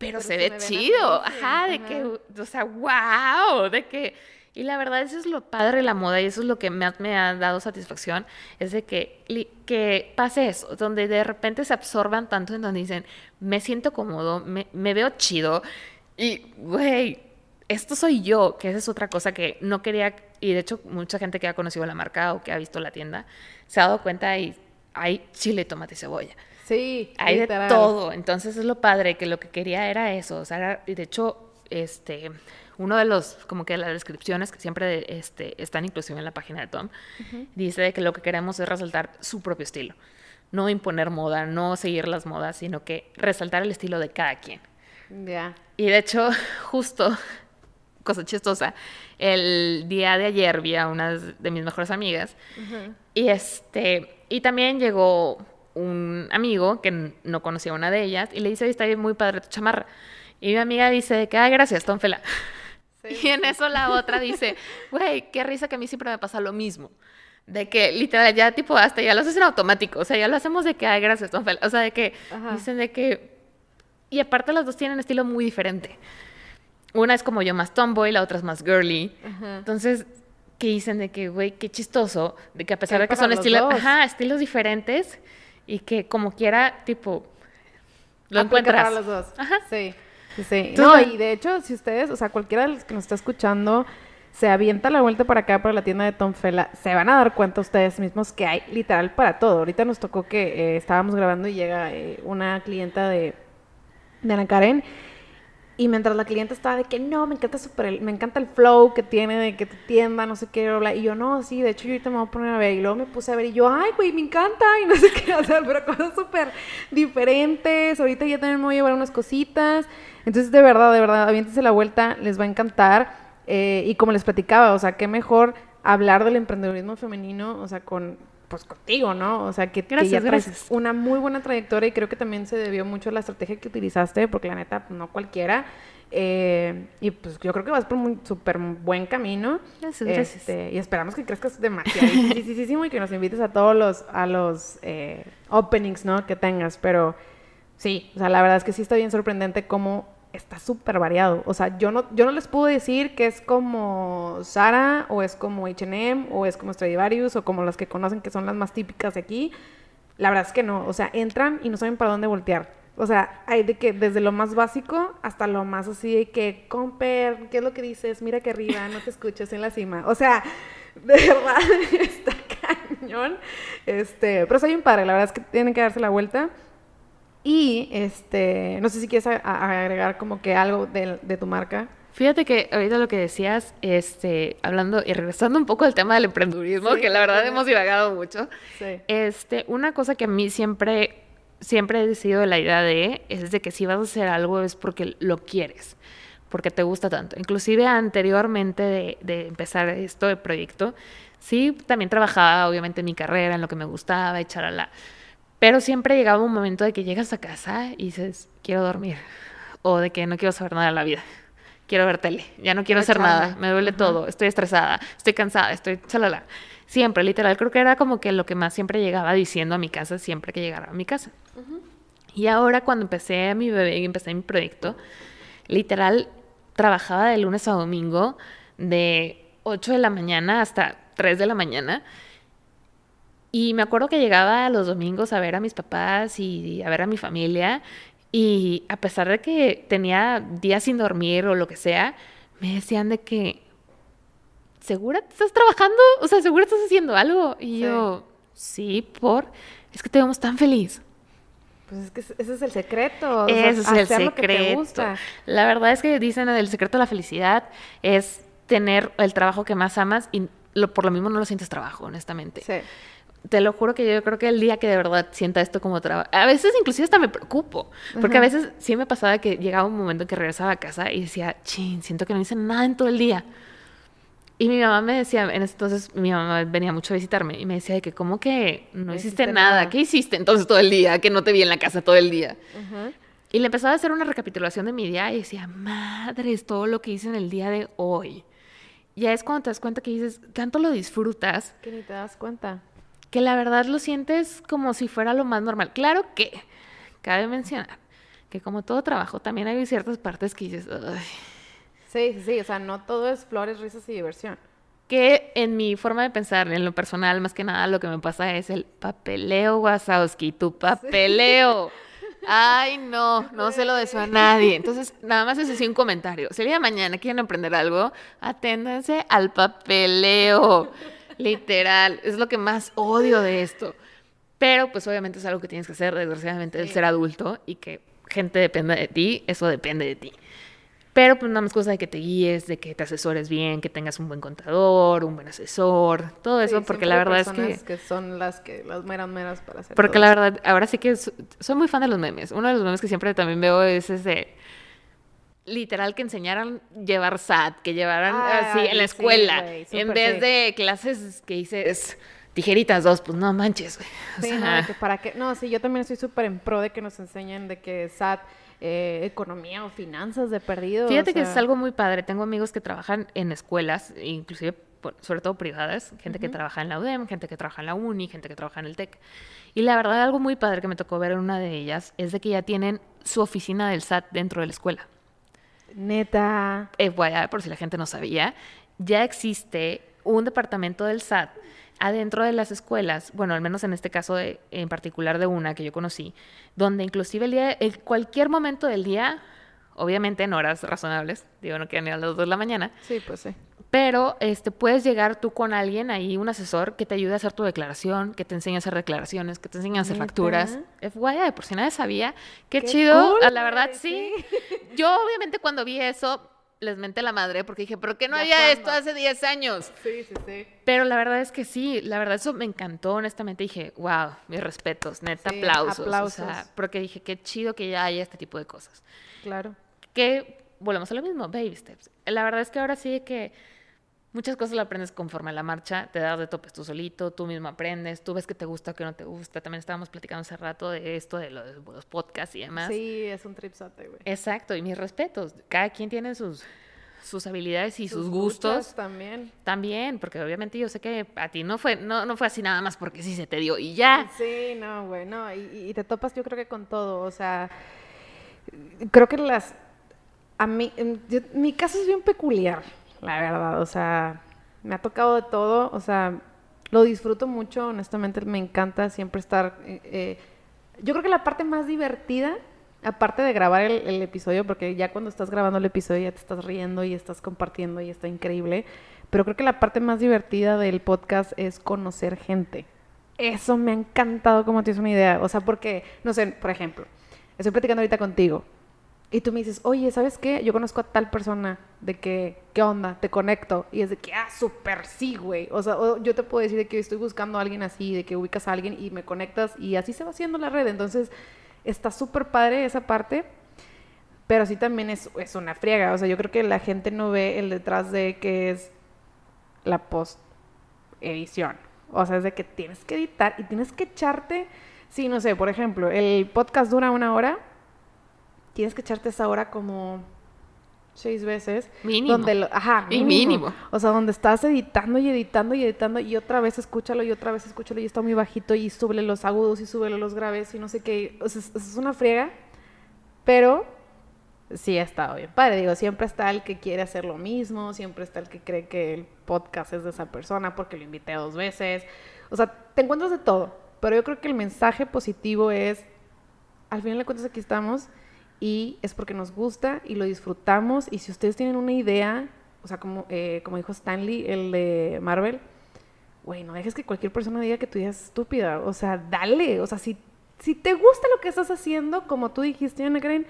Speaker 4: pero, se, ve chido, ajá, de que, o sea, wow, de que, y la verdad eso es lo padre de la moda y eso es lo que me ha, me ha dado satisfacción, es de que, que pase eso, donde de repente se absorban tanto en donde dicen, me siento cómodo, me, me veo chido y, güey, esto soy yo, que esa es otra cosa que no quería, y de hecho mucha gente que ha conocido la marca o que ha visto la tienda, se ha dado cuenta y hay chile, tomate y cebolla.
Speaker 3: Sí,
Speaker 4: hay de todo. Entonces es lo padre, que lo que quería era eso. O sea, de hecho, este, uno de los, como que las descripciones que siempre este, están inclusive en la página de Tom, dice que lo que queremos es resaltar su propio estilo. No imponer moda, no seguir las modas, sino que resaltar el estilo de cada quien.
Speaker 3: Ya.
Speaker 4: Y de hecho, justo, cosa chistosa, el día de ayer vi a una de mis mejores amigas y este, y también llegó un amigo que no conocía a una de ellas y le dice, está muy padre tu chamarra. Y mi amiga dice que, ay, gracias, Tonfela. Y en eso la otra dice, güey, qué risa que a mí siempre me pasa lo mismo. De que literal ya tipo hasta ya lo haces en automático. O sea, ya lo hacemos de que, ay, gracias, Tonfela. O sea, de que dicen de que... Y aparte las dos tienen estilo muy diferente. Una es como yo más tomboy, la otra es más girly. Entonces, que dicen de que, güey, qué chistoso, de que a pesar de que son estilos, ajá, estilos diferentes, y que como quiera, tipo, lo encuentras.
Speaker 3: Para los dos. Ajá. Sí. Sí. no, y de hecho, si ustedes, o sea, cualquiera de los que nos está escuchando, se avienta la vuelta para acá, para la tienda de Tom Fela, se van a dar cuenta ustedes mismos que hay literal para todo. Ahorita nos tocó que eh, estábamos grabando y llega eh, una clienta de, de Ana Karen y mientras la cliente estaba de que no, me encanta super, me encanta el flow que tiene de que tu tienda, no sé qué, y yo no, sí, de hecho yo ahorita me voy a poner a ver, y luego me puse a ver y yo, ay, güey, me encanta, y no sé qué, hacer, pero cosas súper diferentes, ahorita ya también me voy a llevar unas cositas, entonces de verdad, de verdad, aviéntense la vuelta, les va a encantar, eh, y como les platicaba, o sea, qué mejor hablar del emprendedurismo femenino, o sea, con pues contigo, ¿no? O sea, que, ya traes una muy buena trayectoria y creo que también se debió mucho a la estrategia que utilizaste, porque la neta, no cualquiera. Eh, y pues yo creo que vas por un súper buen camino. Gracias, este, Y esperamos que crezcas demasiado y que nos invites a todos los, a los eh, openings, ¿no? Que tengas. Pero sí, o sea, la verdad es que sí está bien sorprendente cómo está súper variado. O sea, yo no, yo no les puedo decir que es como Sara o es como H&M o es como Stradivarius o como las que conocen que son las más típicas de aquí. La verdad es que no. O sea, entran y no saben para dónde voltear. O sea, hay de que desde lo más básico hasta lo más así de que, comper, ¿qué es lo que dices? Mira que arriba, no te escuches en la cima. O sea, de verdad está cañón. Este, pero soy un padre, la verdad es que tienen que darse la vuelta. Y este, no sé si quieres agregar como que algo de, tu marca.
Speaker 4: Fíjate que ahorita lo que decías, este, hablando y regresando un poco al tema del emprendedurismo, que la verdad hemos divagado mucho. Este, una cosa que a mí siempre, siempre he decidido la idea de es de que si vas a hacer algo es porque lo quieres, porque te gusta tanto. Inclusive anteriormente de, de empezar esto de proyecto, sí, también trabajaba obviamente en mi carrera, en lo que me gustaba, echar a la pero siempre llegaba un momento de que llegas a casa y dices, quiero dormir. O de que no quiero saber nada de la vida. Quiero ver tele. Ya no quiero hacer nada. Me duele todo. Estoy estresada. Estoy cansada. Estoy chalala. Siempre, literal. Creo que era como que lo que más siempre llegaba diciendo a mi casa siempre que llegara a mi casa. Y ahora cuando empecé a mi bebé y empecé mi proyecto, literal, trabajaba de lunes a domingo de 8 de la mañana hasta 3 de la mañana y me acuerdo que llegaba los domingos a ver a mis papás y a ver a mi familia y a pesar de que tenía días sin dormir o lo que sea, me decían de que, ¿segura estás trabajando? O sea, ¿segura estás haciendo algo? Y yo, sí, por, es que te vemos tan feliz.
Speaker 3: Pues es que ese es el secreto.
Speaker 4: ese es el secreto. La verdad es que dicen el secreto de la felicidad es tener el trabajo que más amas y lo, por lo mismo no lo sientes trabajo, honestamente. Sí te lo juro que yo creo que el día que de verdad sienta esto como trabajo, a veces inclusive hasta me preocupo, porque a veces sí me pasaba que llegaba un momento en que regresaba a casa y decía, chin, siento que no hice nada en todo el día. Y mi mamá me decía, en ese entonces mi mamá venía mucho a visitarme y me decía de que, ¿cómo que no, hiciste, nada? ¿Qué hiciste entonces todo el día? Que no te vi en la casa todo el día. Y le empezaba a hacer una recapitulación de mi día y decía, madre, es todo lo que hice en el día de hoy. Ya es cuando te das cuenta que dices, tanto lo disfrutas.
Speaker 3: Que ni te das cuenta
Speaker 4: que la verdad lo sientes como si fuera lo más normal. Claro que, cabe mencionar, que como todo trabajo, también hay ciertas partes que dices,
Speaker 3: Sí, sí, sí, o sea, no todo es flores, risas y diversión.
Speaker 4: Que en mi forma de pensar, en lo personal, más que nada, lo que me pasa es el papeleo, Wazowski, tu papeleo. Ay, no, no se lo deseo a nadie. Entonces, nada más es así un comentario. Si el día de mañana quieren aprender algo, aténdanse al papeleo. Literal, es lo que más odio de esto. Pero pues obviamente es algo que tienes que hacer, desgraciadamente, el ser adulto y que gente dependa de ti, eso depende de ti. Pero pues nada más cosa de que te guíes, de que te asesores bien, que tengas un buen contador, un buen asesor, todo eso, porque la verdad es que...
Speaker 3: que son las que, las meras meras para hacer
Speaker 4: Porque la verdad, ahora sí que soy muy fan de los memes. Uno de los memes que siempre también veo es ese literal que enseñaran llevar SAT, que llevaran así en la escuela, en vez de clases que dices tijeritas dos, pues no manches, güey.
Speaker 3: sí, no, que para qué, no, sí, yo también estoy súper en pro de que nos enseñen de que SAT, eh, economía o finanzas de perdido.
Speaker 4: Fíjate que es algo muy padre. Tengo amigos que trabajan en escuelas, inclusive sobre todo privadas, gente que trabaja en la UDEM, gente que trabaja en la UNI, gente que trabaja en el TEC. Y la verdad, algo muy padre que me tocó ver en una de ellas es de que ya tienen su oficina del SAT dentro de la escuela.
Speaker 3: Neta.
Speaker 4: Eh, por si la gente no sabía, ya existe un departamento del SAT adentro de las escuelas, bueno, al menos en este caso de, en particular de una que yo conocí, donde inclusive el día, el, cualquier momento del día, obviamente en horas razonables, digo, no quedan ni a las 2 de la mañana.
Speaker 3: Sí, pues sí.
Speaker 4: Pero este, puedes llegar tú con alguien ahí, un asesor, que te ayude a hacer tu declaración, que te enseñe a hacer declaraciones, que te enseñe a hacer facturas. FYI, de por si nadie sabía. Qué, chido. la verdad, sí. Yo, obviamente, cuando vi eso, les menté la madre porque dije, ¿pero qué no había esto hace 10 años?
Speaker 3: Sí, sí, sí.
Speaker 4: Pero la verdad es que sí, la verdad eso me encantó, honestamente dije, wow, mis respetos, neta, aplausos. aplausos. O sea, porque dije, qué chido que ya haya este tipo de cosas.
Speaker 3: Claro.
Speaker 4: Que volvemos a lo mismo, baby steps. La verdad es que ahora sí que Muchas cosas lo aprendes conforme a la marcha, te das de topes tú solito, tú mismo aprendes, tú ves que te gusta o que no te gusta. También estábamos platicando hace rato de esto, de los, podcasts y demás.
Speaker 3: Sí, es un tripsote, güey.
Speaker 4: Exacto, y mis respetos. Cada quien tiene sus, sus habilidades y sus, gustos.
Speaker 3: También.
Speaker 4: También, porque obviamente yo sé que a ti no fue, no, no fue así nada más porque sí se te dio y ya.
Speaker 3: Sí, no, güey, no. Y, y te topas yo creo que con todo. O sea, creo que las... A mí, mi caso es bien peculiar la verdad. O sea, me ha tocado de todo. O sea, lo disfruto mucho, honestamente me encanta siempre estar... Eh, eh, yo creo que la parte más divertida, aparte de grabar el, episodio, porque ya cuando estás grabando el episodio ya te estás riendo y estás compartiendo y está increíble, pero creo que la parte más divertida del podcast es conocer gente. Eso me ha encantado como tienes una idea. O sea, porque, no sé, por ejemplo, estoy platicando ahorita contigo y tú me dices, oye, ¿sabes qué? Yo conozco a tal persona de que, ¿qué onda? Te conecto. Y es de que, ah, súper sí, güey. O sea, yo te puedo decir de que estoy buscando a alguien así, de que ubicas a alguien y me conectas y así se va haciendo la red. Entonces, está súper padre esa parte, pero sí también es, es una friega. O sea, yo creo que la gente no ve el detrás de que es la post edición. O sea, es de que tienes que editar y tienes que echarte, sí, no sé, por ejemplo, el podcast dura una hora tienes que echarte esa hora como seis veces.
Speaker 4: Mínimo.
Speaker 3: Donde ajá, mínimo. O sea, donde estás editando y editando y editando y otra vez escúchalo y otra vez escúchalo y está muy bajito y súbele los agudos y súbele los graves y no sé qué. O sea, es, una friega, pero sí ha estado bien padre. Digo, siempre está el que quiere hacer lo mismo, siempre está el que cree que el podcast es de esa persona porque lo invité dos veces. O sea, te encuentras de todo, pero yo creo que el mensaje positivo es, al final de cuentas aquí estamos y es porque nos gusta y lo disfrutamos. Y si ustedes tienen una idea, o sea, como, eh, como dijo Stanley, el de Marvel, güey, no dejes que cualquier persona diga que tu idea es estúpida. O sea, dale. O sea, si, si te gusta lo que estás haciendo, como tú dijiste, Ana Karen,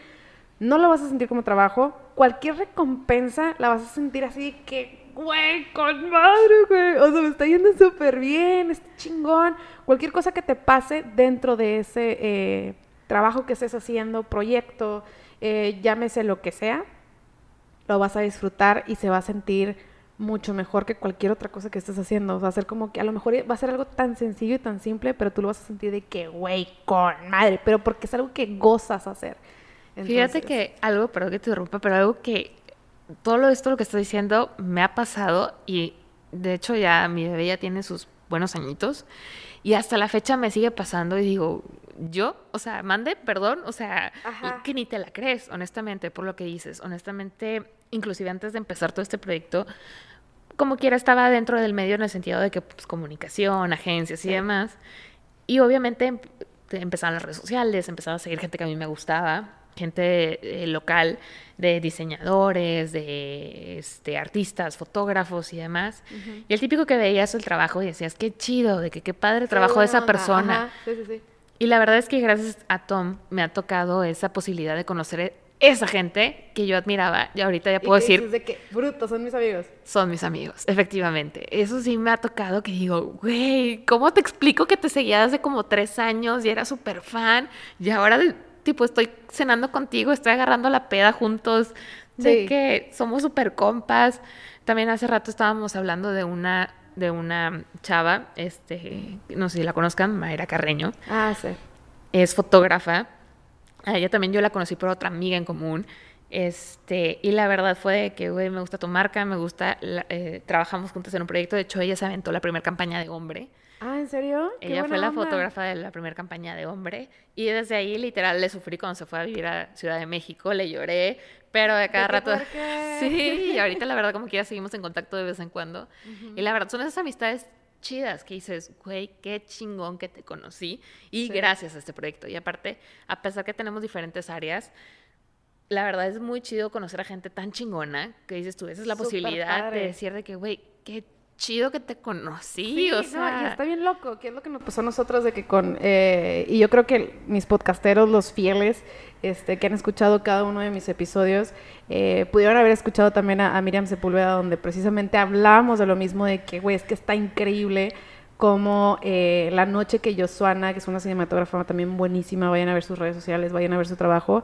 Speaker 3: no lo vas a sentir como trabajo. Cualquier recompensa la vas a sentir así que, güey, con madre, güey. O sea, me está yendo súper bien, está chingón. Cualquier cosa que te pase dentro de ese eh, trabajo que estés haciendo, proyecto, eh, llámese lo que sea, lo vas a disfrutar y se va a sentir mucho mejor que cualquier otra cosa que estés haciendo. Va a ser como que a lo mejor va a ser algo tan sencillo y tan simple, pero tú lo vas a sentir de que, güey, con madre, pero porque es algo que gozas hacer.
Speaker 4: Fíjate que algo, perdón que te interrumpa, pero algo que todo esto lo que estoy diciendo me ha pasado y de hecho ya mi bebé ya tiene sus buenos añitos y hasta la fecha me sigue pasando y digo, yo, o sea, mande, perdón, o sea, que ni te la crees, honestamente, por lo que dices. Honestamente, inclusive antes de empezar todo este proyecto, como quiera estaba dentro del medio en el sentido de que pues, comunicación, agencias y demás. Y obviamente em, empezaron las redes sociales, empezaba a seguir gente que a mí me gustaba, gente eh, local, de diseñadores, de este, artistas, fotógrafos y demás. Y el típico que veías el trabajo y decías, qué chido, de que qué padre el trabajo de esa persona. Sí, sí, sí. Y la verdad es que gracias a Tom me ha tocado esa posibilidad de conocer esa gente que yo admiraba. Y ahorita ya puedo decir...
Speaker 3: de que, brutos, son mis amigos.
Speaker 4: Son mis amigos, efectivamente. Eso sí me ha tocado que digo, güey, ¿cómo te explico que te seguía hace como tres años y era súper fan? Y ahora, tipo, estoy cenando contigo, estoy agarrando la peda juntos. De que somos súper compas. También hace rato estábamos hablando de una de una chava, este, no sé si la conozcan, Mayra Carreño.
Speaker 3: Ah, sí.
Speaker 4: Es fotógrafa. A ella también yo la conocí por otra amiga en común. Este, y la verdad fue que, güey, me gusta tu marca, me gusta, eh, trabajamos juntas en un proyecto. De hecho, ella se aventó la primera campaña de hombre.
Speaker 3: Ah, ¿en serio?
Speaker 4: Ella fue la fotógrafa de la primera campaña de hombre. Y desde ahí, literal, le sufrí cuando se fue a vivir a Ciudad de México, le lloré, pero de cada rato. Sí, y ahorita la verdad, como que ya seguimos en contacto de vez en cuando. Y la verdad, son esas amistades chidas que dices, güey, qué chingón que te conocí y gracias a este proyecto. Y aparte, a pesar que tenemos diferentes áreas, la verdad es muy chido conocer a gente tan chingona que dices tú, esa es la
Speaker 3: Súper
Speaker 4: posibilidad
Speaker 3: padre.
Speaker 4: de decir de que, güey, qué chido que te conocí,
Speaker 3: Sí,
Speaker 4: o
Speaker 3: no,
Speaker 4: sea,
Speaker 3: y está bien loco, que es lo que nos pasó a nosotros de que con, eh, y yo creo que mis podcasteros, los fieles, este, que han escuchado cada uno de mis episodios, eh, pudieron haber escuchado también a, a Miriam Sepúlveda, donde precisamente hablábamos de lo mismo, de que, güey, es que está increíble como eh, la noche que Josuana, que es una cinematógrafa también buenísima, vayan a ver sus redes sociales, vayan a ver su trabajo,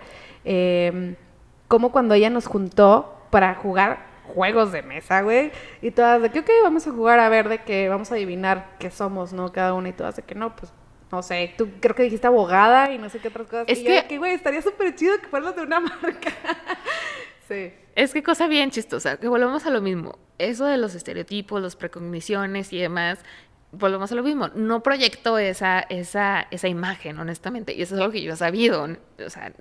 Speaker 3: como cuando ella nos juntó para jugar juegos de mesa, güey, y todas de que, ok, vamos a jugar a ver de que vamos a adivinar qué somos, ¿no? Cada una y todas de que no, pues, no sé, tú creo que dijiste abogada y no sé qué otras cosas.
Speaker 4: Es
Speaker 3: y yo
Speaker 4: que-
Speaker 3: güey, estaría súper chido que fueras de una marca. sí.
Speaker 4: Es que cosa bien chistosa, que volvemos a lo mismo. Eso de los estereotipos, las precogniciones y demás, volvemos a lo mismo. No proyecto esa, esa, esa imagen, honestamente. Y eso es algo que yo he sabido. O sea,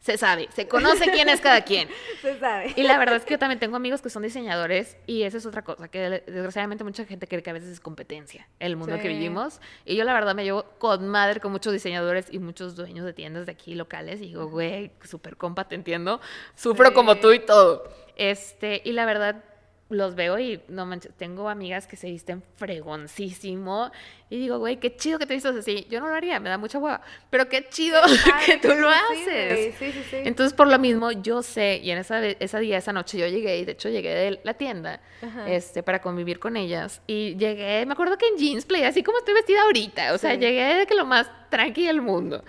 Speaker 4: se sabe, se conoce quién es cada quien.
Speaker 3: Se sabe.
Speaker 4: Y la verdad es que yo también tengo amigos que son diseñadores y esa es otra cosa, que desgraciadamente mucha gente cree que a veces es competencia el mundo que vivimos. Y yo la verdad me llevo con madre con muchos diseñadores y muchos dueños de tiendas de aquí locales y digo, güey, súper compa, te entiendo, sufro
Speaker 3: Sí.
Speaker 4: como tú y todo. Este, y la verdad los veo y no manches, tengo amigas que se visten fregoncísimo y digo, güey, qué chido que te vistas así. Yo no lo haría, me da mucha hueva, pero qué chido que tú lo
Speaker 3: Sí,
Speaker 4: haces.
Speaker 3: Sí, sí, sí.
Speaker 4: Entonces, por lo mismo, yo sé, y en esa, día, esa noche, yo llegué, y de hecho llegué de la tienda
Speaker 3: Ajá.
Speaker 4: este, para convivir con ellas. Y llegué, me acuerdo que en jeans play, así como estoy vestida ahorita. O sea, llegué de que lo más tranqui del mundo.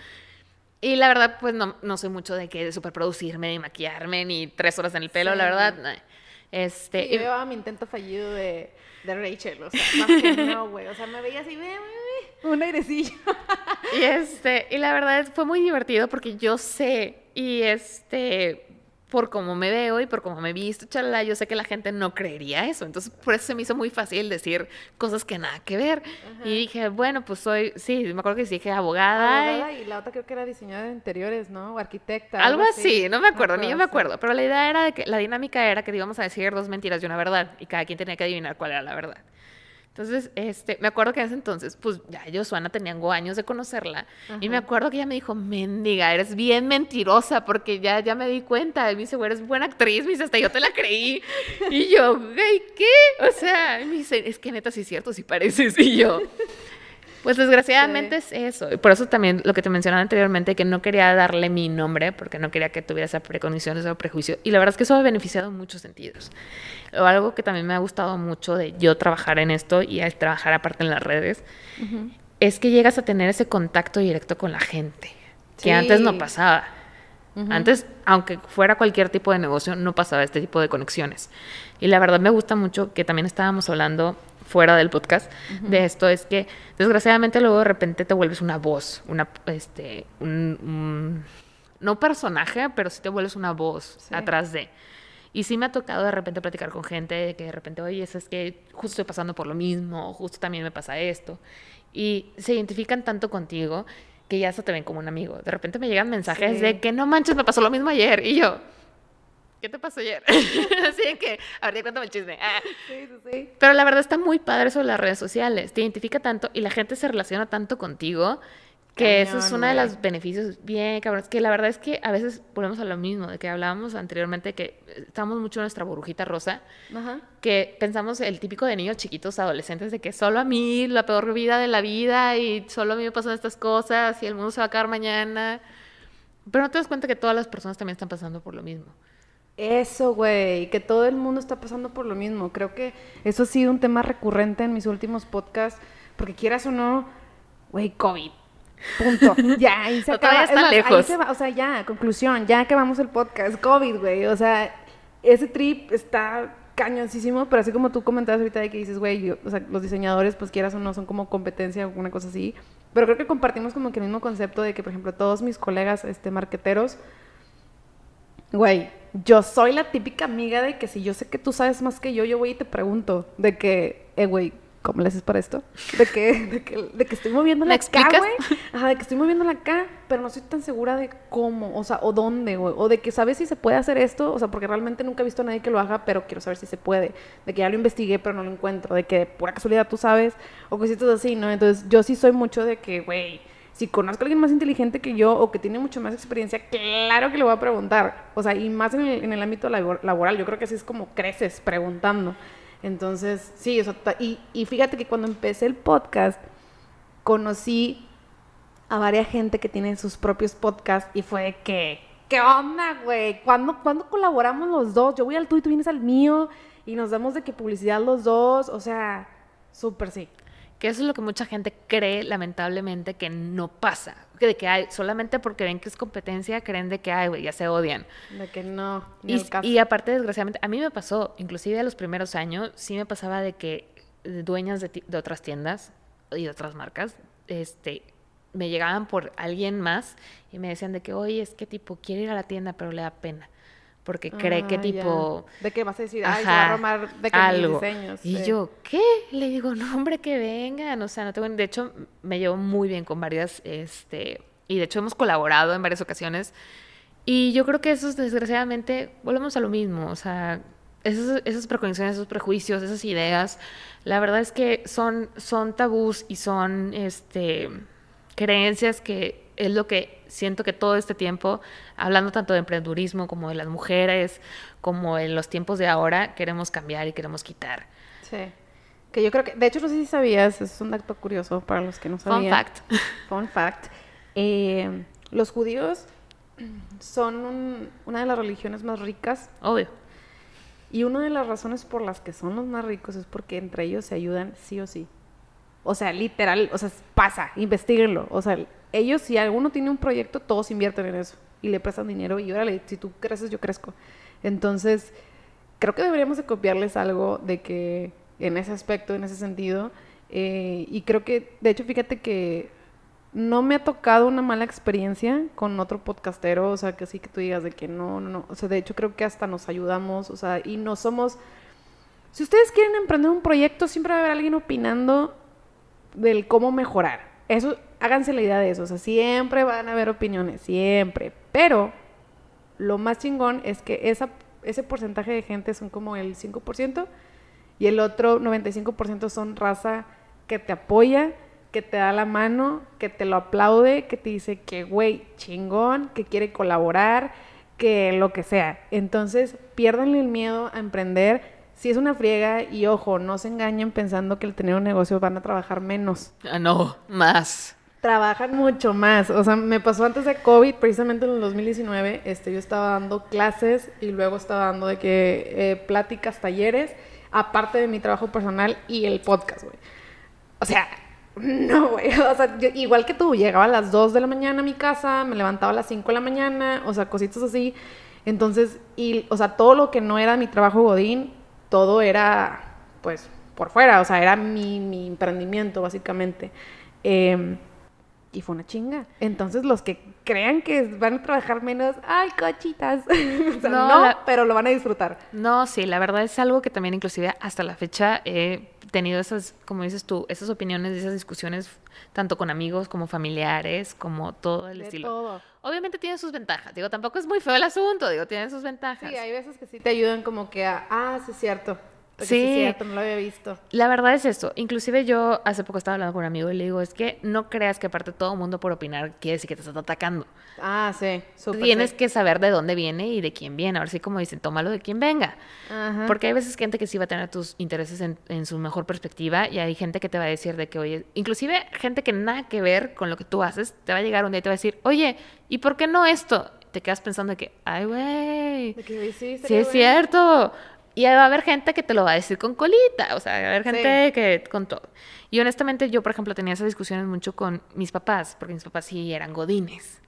Speaker 4: Y la verdad, pues no, no soy mucho de que de superproducirme, ni maquillarme, ni tres horas en el pelo, la verdad.
Speaker 3: no.
Speaker 4: Este,
Speaker 3: Sí, yo llevaba mi intento fallido de, de Rachel, o sea, más que no, güey. O sea, me veía así, ve, ve, ve, un airecillo.
Speaker 4: Y este, y la verdad es- fue muy divertido porque yo sé, y este, por cómo me veo y por cómo me he visto, chalala, yo sé que la gente no creería eso. Entonces, por eso se me hizo muy fácil decir cosas que nada que ver. Y dije, bueno, pues soy, sí, me acuerdo que dije abogada. y-
Speaker 3: Abogada, y la otra creo que era diseñadora de interiores, ¿no? O arquitecta.
Speaker 4: algo así, no me acuerdo, ni yo me acuerdo. Pero la idea era de que la dinámica era que íbamos a decir dos mentiras y una verdad. Y cada quien tenía que adivinar cuál era la verdad. Entonces, este, me acuerdo que en ese entonces, pues ya yo, Suana, tengo años de conocerla. Y me acuerdo que ella me dijo, mendiga, eres bien mentirosa, porque ya, ya me di cuenta. Y me dice, eres buena actriz. Me dice, hasta yo te la creí. Y yo, güey, ¿qué? O sea, y me dice, es que neta, sí es cierto, sí pareces. Y yo, pues desgraciadamente es eso. Y por eso también lo que te mencionaba anteriormente, que no quería darle mi nombre, porque no quería que tuviera esa precondición, ese prejuicio. Y la verdad es que eso ha beneficiado en muchos sentidos. O algo que también me ha gustado mucho de yo trabajar en esto y al trabajar aparte en las redes, es que llegas a tener ese contacto directo con la gente, que antes no pasaba. Antes, aunque fuera cualquier tipo de negocio, no pasaba este tipo de conexiones. Y la verdad me gusta mucho que también estábamos hablando fuera del podcast de esto, es que desgraciadamente luego de repente te vuelves una voz, una, este, un, un- no personaje, pero sí te vuelves una voz
Speaker 3: Sí.
Speaker 4: atrás de. Y sí me ha tocado de repente platicar con gente de que de repente, oye, es que justo estoy pasando por lo mismo, justo también me pasa esto. Y se identifican tanto contigo que ya se te ven como un amigo. De repente me llegan mensajes
Speaker 3: Sí.
Speaker 4: de que no manches, me pasó lo mismo ayer. Y yo, ¿qué te pasó ayer? Así que, a ver, cuéntame el chisme. Ah.
Speaker 3: Sí, sí, sí.
Speaker 4: Pero la verdad está muy padre eso de las redes sociales. Te identifica tanto y la gente se relaciona tanto contigo que eso es uno de los beneficios bien cabrones. Que la verdad es que a veces volvemos a lo mismo, de que hablábamos anteriormente, que estamos mucho en nuestra burbujita rosa,
Speaker 3: Ajá.
Speaker 4: que pensamos el típico de niños chiquitos, adolescentes, de que solo a mí, la peor vida de la vida y solo a mí me pasan estas cosas y el mundo se va a acabar mañana. Pero no te das cuenta que todas las personas también están pasando por lo mismo.
Speaker 3: Eso, güey, que todo el mundo está pasando por lo mismo. Creo que eso ha sido un tema recurrente en mis últimos podcasts, porque quieras o no, güey, COVID. Punto. Ya, ahí se acaba. Es
Speaker 4: está
Speaker 3: más, ahí
Speaker 4: lejos.
Speaker 3: se va- o sea, ya, conclusión, ya acabamos el podcast. COVID, güey. O sea, ese trip está cañoncísimo, pero así como tú comentabas ahorita de que dices, güey, o sea, los diseñadores, pues quieras o no, son como competencia o una cosa así. Pero creo que compartimos como que el mismo concepto de que, por ejemplo, todos mis colegas este, marqueteros, Güey, yo soy la típica amiga de que si yo sé que tú sabes más que yo, yo voy y te pregunto de que, eh, güey, ¿cómo le haces para esto? De que, de que, de que estoy moviéndola
Speaker 4: ¿Me
Speaker 3: acá, güey. Ajá, de que estoy moviéndola acá, pero no estoy tan segura de cómo, o sea, o dónde, güey. O de que sabes si se puede hacer esto, o sea, porque realmente nunca he visto a nadie que lo haga, pero quiero saber si se puede. De que ya lo investigué, pero no lo encuentro. De que de pura casualidad tú sabes, o cositas así, ¿no? Entonces, yo sí soy mucho de que, güey, Si conozco a alguien más inteligente que yo o que tiene mucho más experiencia, claro que le voy a preguntar. O sea, y más en el, ámbito laboral, yo creo que así es como creces preguntando. Entonces, sí, o sea, y, y fíjate que cuando empecé el podcast, conocí a varias gente que tiene sus propios podcasts y fue que, ¿qué onda, güey? ¿Cuándo, ¿Cuándo colaboramos los dos? Yo voy al tuyo y tú vienes al mío y nos damos de que publicidad los dos, o sea, súper sí.
Speaker 4: Que eso es lo que mucha gente cree, lamentablemente, que no pasa. Que de que hay, solamente porque ven que es competencia, creen de que, ay, güey, ya se odian.
Speaker 3: De que no.
Speaker 4: Y, y, aparte, desgraciadamente, a mí me pasó, inclusive a los primeros años, sí me pasaba de que dueñas de, de otras tiendas y de otras marcas, este, me llegaban por alguien más y me decían de que, oye, es que tipo, quiere ir a la tienda, pero le da pena. Porque cree que ah, tipo...
Speaker 3: De que vas a decir, ay, va a romar de que algo. diseños.
Speaker 4: Y yo, ¿qué? Le digo, no, hombre, que vengan. O sea, no tengo... De hecho, me llevo muy bien con varias, este... Y de hecho hemos colaborado en varias ocasiones. Y yo creo que eso, desgraciadamente, volvemos a lo mismo. O sea, esas, esas precondiciones, esos prejuicios, esas ideas, la verdad es que son, son tabús y son, este creencias que es lo que siento que todo este tiempo, hablando tanto de emprendurismo como de las mujeres, como en los tiempos de ahora, queremos cambiar y queremos quitar.
Speaker 3: Sí. Que yo creo que, de hecho, no sé si sabías, es un dato curioso para los que no sabían.
Speaker 4: Fun fact.
Speaker 3: Fun fact. Eh, los judíos son una de las religiones más ricas.
Speaker 4: Obvio.
Speaker 3: Y una de las razones por las que son los más ricos es porque entre ellos se ayudan sí o sí. O sea, literal, o sea, pasa, investiguenlo. O sea, ellos, si alguno tiene un proyecto, todos invierten en eso y le prestan dinero y órale, si tú creces, yo crezco. Entonces, creo que deberíamos de copiarles algo de que en ese aspecto, en ese sentido. Eh, y creo que, de hecho, fíjate que no me ha tocado una mala experiencia con otro podcastero, o sea, que sí que tú digas de que no, no, no. O sea, de hecho, creo que hasta nos ayudamos, o sea, y no somos... Si ustedes quieren emprender un proyecto, siempre va a haber alguien opinando del cómo mejorar. Eso, háganse la idea de eso. O sea, siempre van a haber opiniones, siempre. Pero lo más chingón es que esa, ese porcentaje de gente son como el 5% y el otro 95% son raza que te apoya, que te da la mano, que te lo aplaude, que te dice que, güey, chingón, que quiere colaborar, que lo que sea. Entonces, pierdan el miedo a emprender si es una friega y ojo, no se engañen pensando que al tener un negocio van a trabajar menos.
Speaker 4: Ah, no, más.
Speaker 3: Trabajan mucho más. O sea, me pasó antes de COVID, precisamente en el 2019, este, yo estaba dando clases y luego estaba dando de que eh, pláticas, talleres, aparte de mi trabajo personal y el podcast, güey. O sea, no, güey. O sea, igual que tú, llegaba a las 2 de la mañana a mi casa, me levantaba a las 5 de la mañana, o sea, cositas así. Entonces, y, o sea, todo lo que no era mi trabajo Godín, todo era, pues, por fuera, o sea, era mi, mi emprendimiento, básicamente. Em, y fue una chinga. Entonces, los que crean que van a trabajar menos, ¡ay, cochitas! no, pero lo van a disfrutar.
Speaker 4: No, sí, la verdad es algo que también, inclusive, hasta la fecha he tenido esas, como dices tú, esas opiniones, esas discusiones, tanto con amigos como familiares, como todo el estilo. Todo. Obviamente tiene sus ventajas, digo, tampoco es muy feo el asunto, digo, tiene sus ventajas.
Speaker 3: Sí, hay veces que sí te ayudan como que a, ah, sí es cierto, sí, es cierto, no lo había visto.
Speaker 4: La verdad es esto. Inclusive yo hace poco estaba hablando con un amigo y le digo, es que no creas que aparte todo el mundo por opinar quiere decir que te está atacando.
Speaker 3: Ah, sí.
Speaker 4: Tienes que saber de dónde viene y de quién viene. Ahora sí, como dicen, tómalo de quien venga. Porque hay veces gente que sí va a tener tus intereses en, en, su mejor perspectiva y hay gente que te va a decir de que, oye, inclusive gente que nada que ver con lo que tú haces, te va a llegar un día y te va a decir, oye, ¿y por qué no esto? Te quedas pensando de que, ay, güey, sí, sí es cierto. Y va a haber gente que te lo va a decir con colita, o sea, va a haber gente que con todo. Y honestamente yo, por ejemplo, tenía esas discusiones mucho con mis papás, porque mis papás sí eran godines.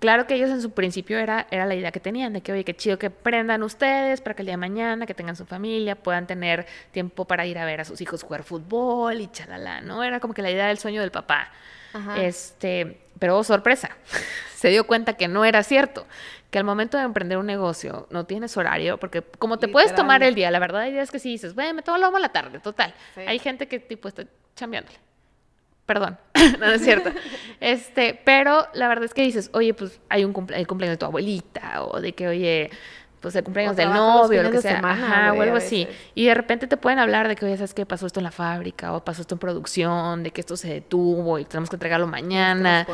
Speaker 4: Claro que ellos en su principio era, era la idea que tenían, de que, oye, qué chido que prendan ustedes para que el día de mañana, que tengan su familia, puedan tener tiempo para ir a ver a sus hijos jugar fútbol y chalala, ¿no? Era como que la idea del sueño del papá. Este, pero oh, sorpresa, se dio cuenta que no era cierto, que al momento de emprender un negocio no tienes horario, porque como te puedes tomar el día, la verdad días que sí dices, bueno, me tomo lo a la tarde, total. Hay gente que tipo está chambeándole. Perdón, no, es cierto. este, pero la verdad es que dices, oye, pues hay un el cumpleaños de tu abuelita, o de que, oye, pues el cumpleaños
Speaker 3: O
Speaker 4: del novio, lo que sea,
Speaker 3: semana,
Speaker 4: ajá, o algo así. Y de repente te pueden hablar de que, oye, ¿sabes qué? Pasó esto en la fábrica, o pasó esto en producción, de que esto se detuvo y tenemos que entregarlo mañana.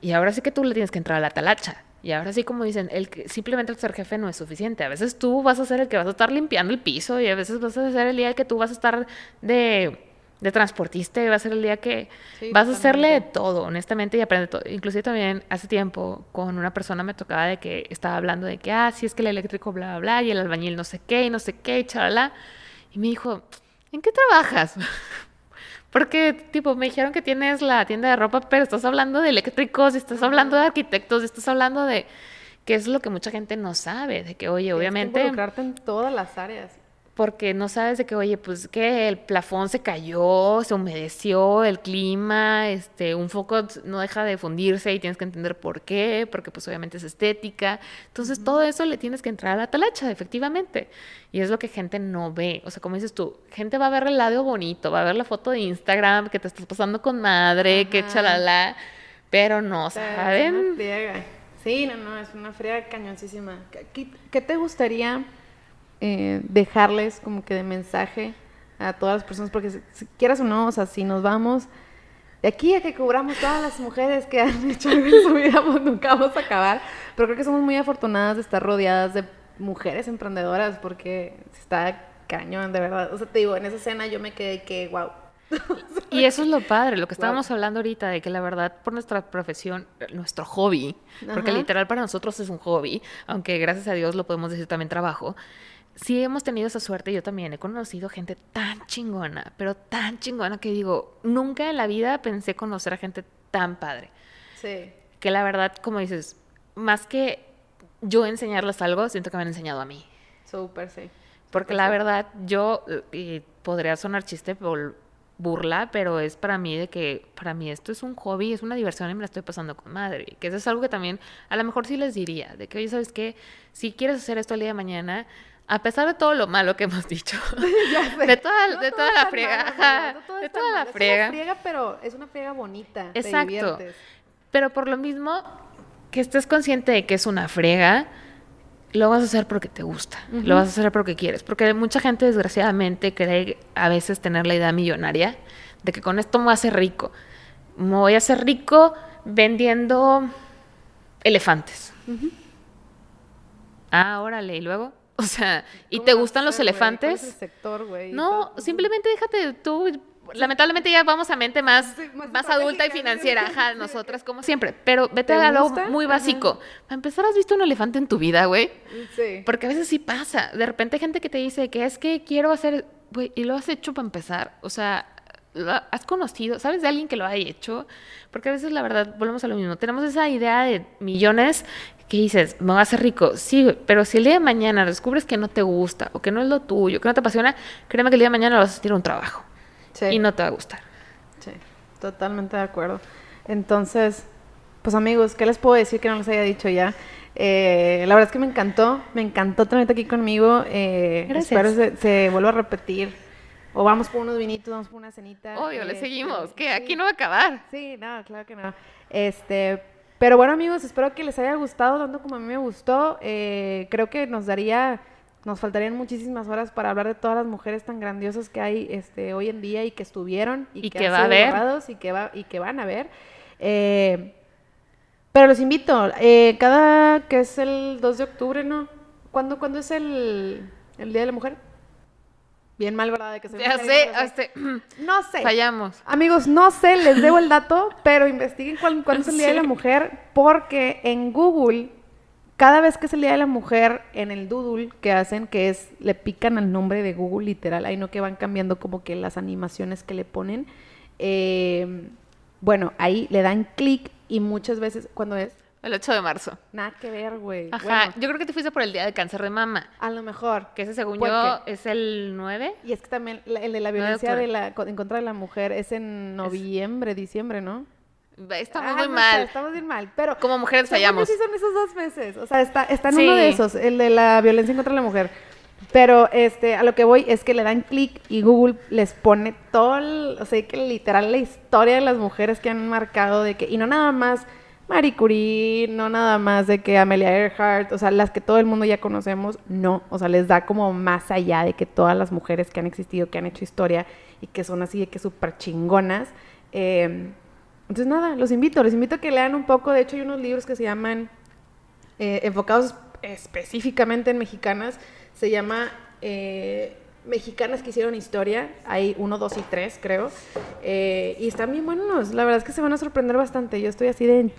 Speaker 4: Y ahora sí que tú le tienes que entrar a la talacha. Y ahora sí, como dicen, el que, simplemente el ser jefe no es suficiente. A veces tú vas a ser el que vas a estar limpiando el piso y a veces vas a ser el día que tú vas a estar de, de transportista y va a ser el día que
Speaker 3: Sí,
Speaker 4: vas a hacerle de todo, honestamente, y aprende todo. Inclusive también hace tiempo con una persona me tocaba de que estaba hablando de que, ah, sí, es que el eléctrico, bla, bla, bla, y el albañil no sé qué, y no sé qué, y chalala. Y me dijo, ¿en qué trabajas? Porque, tipo, me dijeron que tienes la tienda de ropa, pero estás hablando de eléctricos, estás hablando de arquitectos, estás hablando de... que es lo que mucha gente no sabe, de que, oye,
Speaker 3: Tienes que
Speaker 4: obviamente
Speaker 3: involucrarte en todas las áreas.
Speaker 4: Porque no sabes de que, oye, pues que el plafón se cayó, se humedeció, el clima, este, un foco no deja de fundirse y tienes que entender por qué, porque pues obviamente es estética. Entonces todo eso le tienes que entrar a la talacha, efectivamente. Y es lo que gente no ve. O sea, como dices tú, gente va a ver el lado bonito, va a ver la foto de Instagram que te estás pasando con madre, que
Speaker 3: Ajá.
Speaker 4: chalala, pero no saben.
Speaker 3: Sí, no, no, es una friega cañoncísima. ¿Qué- ¿Qué, qué te gustaría eh, dejarles como que de mensaje a todas las personas? Porque si, quieras o no, o sea, si nos vamos de aquí a que cubramos todas las mujeres que han hecho algo en su vida, pues nunca vamos a acabar. Pero creo que somos muy afortunadas de estar rodeadas de mujeres emprendedoras porque está cañón, de verdad. O sea, te digo, en esa escena yo me quedé que, wow.
Speaker 4: Y eso es lo padre, lo que
Speaker 3: Wow.
Speaker 4: estábamos hablando ahorita, de que la verdad por nuestra profesión, nuestro hobby, porque literal para nosotros es un hobby, aunque gracias a Dios lo podemos decir también trabajo, sí hemos tenido esa suerte, yo también he conocido gente tan chingona, pero tan chingona que digo, nunca en la vida pensé conocer a gente tan padre,
Speaker 3: Sí.
Speaker 4: que la verdad, como dices, más que yo enseñarles algo, siento que me han enseñado a mí.
Speaker 3: Súper, sí.
Speaker 4: Porque la verdad, yo, eh, y podría sonar chiste por burla, pero es para mí de que, para mí esto es un hobby, es una diversión y me la estoy pasando con madre. Que eso es algo que también, a lo mejor sí les diría, de que, oye, ¿sabes qué? Si quieres hacer esto el día de mañana, a pesar de todo lo malo que hemos dicho, de toda,
Speaker 3: No
Speaker 4: de
Speaker 3: todo
Speaker 4: toda
Speaker 3: es
Speaker 4: la friega,
Speaker 3: malo, no
Speaker 4: de toda la
Speaker 3: malo. Es
Speaker 4: friega.
Speaker 3: una friega, pero es una friega bonita.
Speaker 4: Exacto. Pero por lo mismo, que estés consciente de que es una frega, lo vas a hacer porque te gusta, lo vas a hacer porque quieres. Porque mucha gente, desgraciadamente, cree a veces tener la idea millonaria de que con esto me voy a hacer rico. Me voy a hacer rico vendiendo elefantes. Ah, órale, y luego. O sea, ¿y
Speaker 3: ¿Cómo
Speaker 4: te gustan los elefantes?
Speaker 3: es el sector, güey? Y
Speaker 4: No, simplemente déjate tú. Lamentablemente ya vamos a mente más,
Speaker 3: Sí, más
Speaker 4: más adulta y financiera, ajá, nosotras como siempre. Pero vete
Speaker 3: ¿Te
Speaker 4: a algo muy
Speaker 3: Ajá.
Speaker 4: básico. Para empezar, ¿has visto un elefante en tu vida, güey?
Speaker 3: Sí.
Speaker 4: Porque a veces sí pasa. De repente hay gente que te dice que es que quiero hacer, güey, y lo has hecho para empezar. O sea, has conocido, ¿sabes de alguien que lo haya hecho? Porque a veces la verdad, volvemos a lo mismo. Tenemos esa idea de millones que dices, me voy a hacer rico. Sí, pero si el día de mañana descubres que no te gusta o que no es lo tuyo, que no te apasiona, créeme que el día de mañana vas a sentir un trabajo
Speaker 3: Sí.
Speaker 4: y no te va a gustar.
Speaker 3: Sí, totalmente de acuerdo. Entonces, pues amigos, ¿qué les puedo decir que no les haya dicho ya? Eh, la verdad es que me encantó, me encantó tenerte aquí conmigo. Eh,
Speaker 4: Gracias.
Speaker 3: Espero se, se vuelva a repetir. O vamos por unos vinitos, vamos por una cenita.
Speaker 4: Obvio, le
Speaker 3: Este,
Speaker 4: seguimos, que
Speaker 3: sí.
Speaker 4: aquí no va a acabar.
Speaker 3: Sí, no, claro que no. Este, pero bueno, amigos, espero que les haya gustado tanto como a mí me gustó. Eh, creo que nos daría, nos faltarían muchísimas horas para hablar de todas las mujeres tan grandiosas que hay este, hoy en día y que estuvieron y,
Speaker 4: Y
Speaker 3: que,
Speaker 4: que
Speaker 3: han
Speaker 4: va a
Speaker 3: sido
Speaker 4: haber.
Speaker 3: borrados y que va y que van a ver. Eh, pero los invito, eh, cada que es el 2 de octubre, ¿no? ¿Cuándo, cuándo es el, el Día de la Mujer? Bien mal, ¿verdad? De que soy
Speaker 4: Ya sé,
Speaker 3: no sé.
Speaker 4: este,
Speaker 3: No sé.
Speaker 4: fallamos.
Speaker 3: Amigos, no sé, les debo el dato, pero investiguen cuál, cuándo es el Día de la. Mujer, porque en Google, cada vez que es el Día de la Mujer, en el doodle que hacen, que es, le pican al nombre de Google literal, ahí no que van cambiando como que las animaciones que le ponen. eh, bueno, ahí le dan clic y muchas veces, cuando es,
Speaker 4: El 8 de marzo.
Speaker 3: nada que ver, güey.
Speaker 4: Ajá,
Speaker 3: Bueno,
Speaker 4: yo creo que te fuiste por el día de cáncer de mama,
Speaker 3: a lo mejor.
Speaker 4: que ese según yo es el 9.
Speaker 3: Y es que también la- el de la violencia de la, en contra de la mujer es en noviembre, diciembre, ¿no?
Speaker 4: Estamos
Speaker 3: Ah,
Speaker 4: muy
Speaker 3: no
Speaker 4: mal.
Speaker 3: estamos bien mal, pero...
Speaker 4: Como mujeres fallamos.
Speaker 3: sí son esos dos meses, o sea, está, está en
Speaker 4: Sí.
Speaker 3: uno de esos, el de la violencia en contra de la mujer. Pero este, a lo que voy es que le dan clic y Google les pone todo, el- o sea, que literal la historia de las mujeres que han marcado de que, y no nada más Marie Curie, no nada más de que Amelia Earhart, o sea, las que todo el mundo ya conocemos, no, o sea, les da como más allá de que todas las mujeres que han existido, que han hecho historia y que son así de que súper chingonas. Eh, entonces, nada, los invito, les invito a que lean un poco, de hecho hay unos libros que se llaman, eh, enfocados específicamente en mexicanas, se llama... Eh, mexicanas que hicieron historia. Hay uno, dos y tres, creo. Eh, y están bien buenos. La verdad es que se van a sorprender bastante. Yo estoy así de en.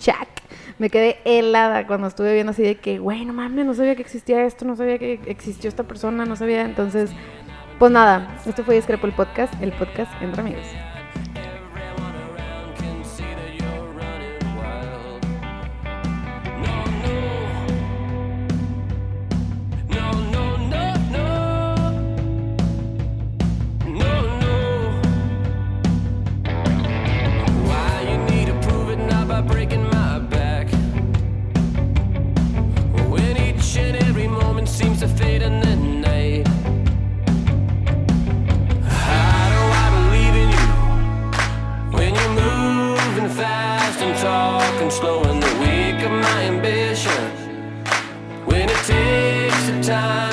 Speaker 3: Me quedé helada cuando estuve viendo así de que, güey, no mames, no sabía que existía esto, no sabía que existió esta persona, no sabía. Entonces, pues nada, esto fue Discrepo el podcast, el podcast entre amigos. Slowing the weak of my ambition. When it takes the time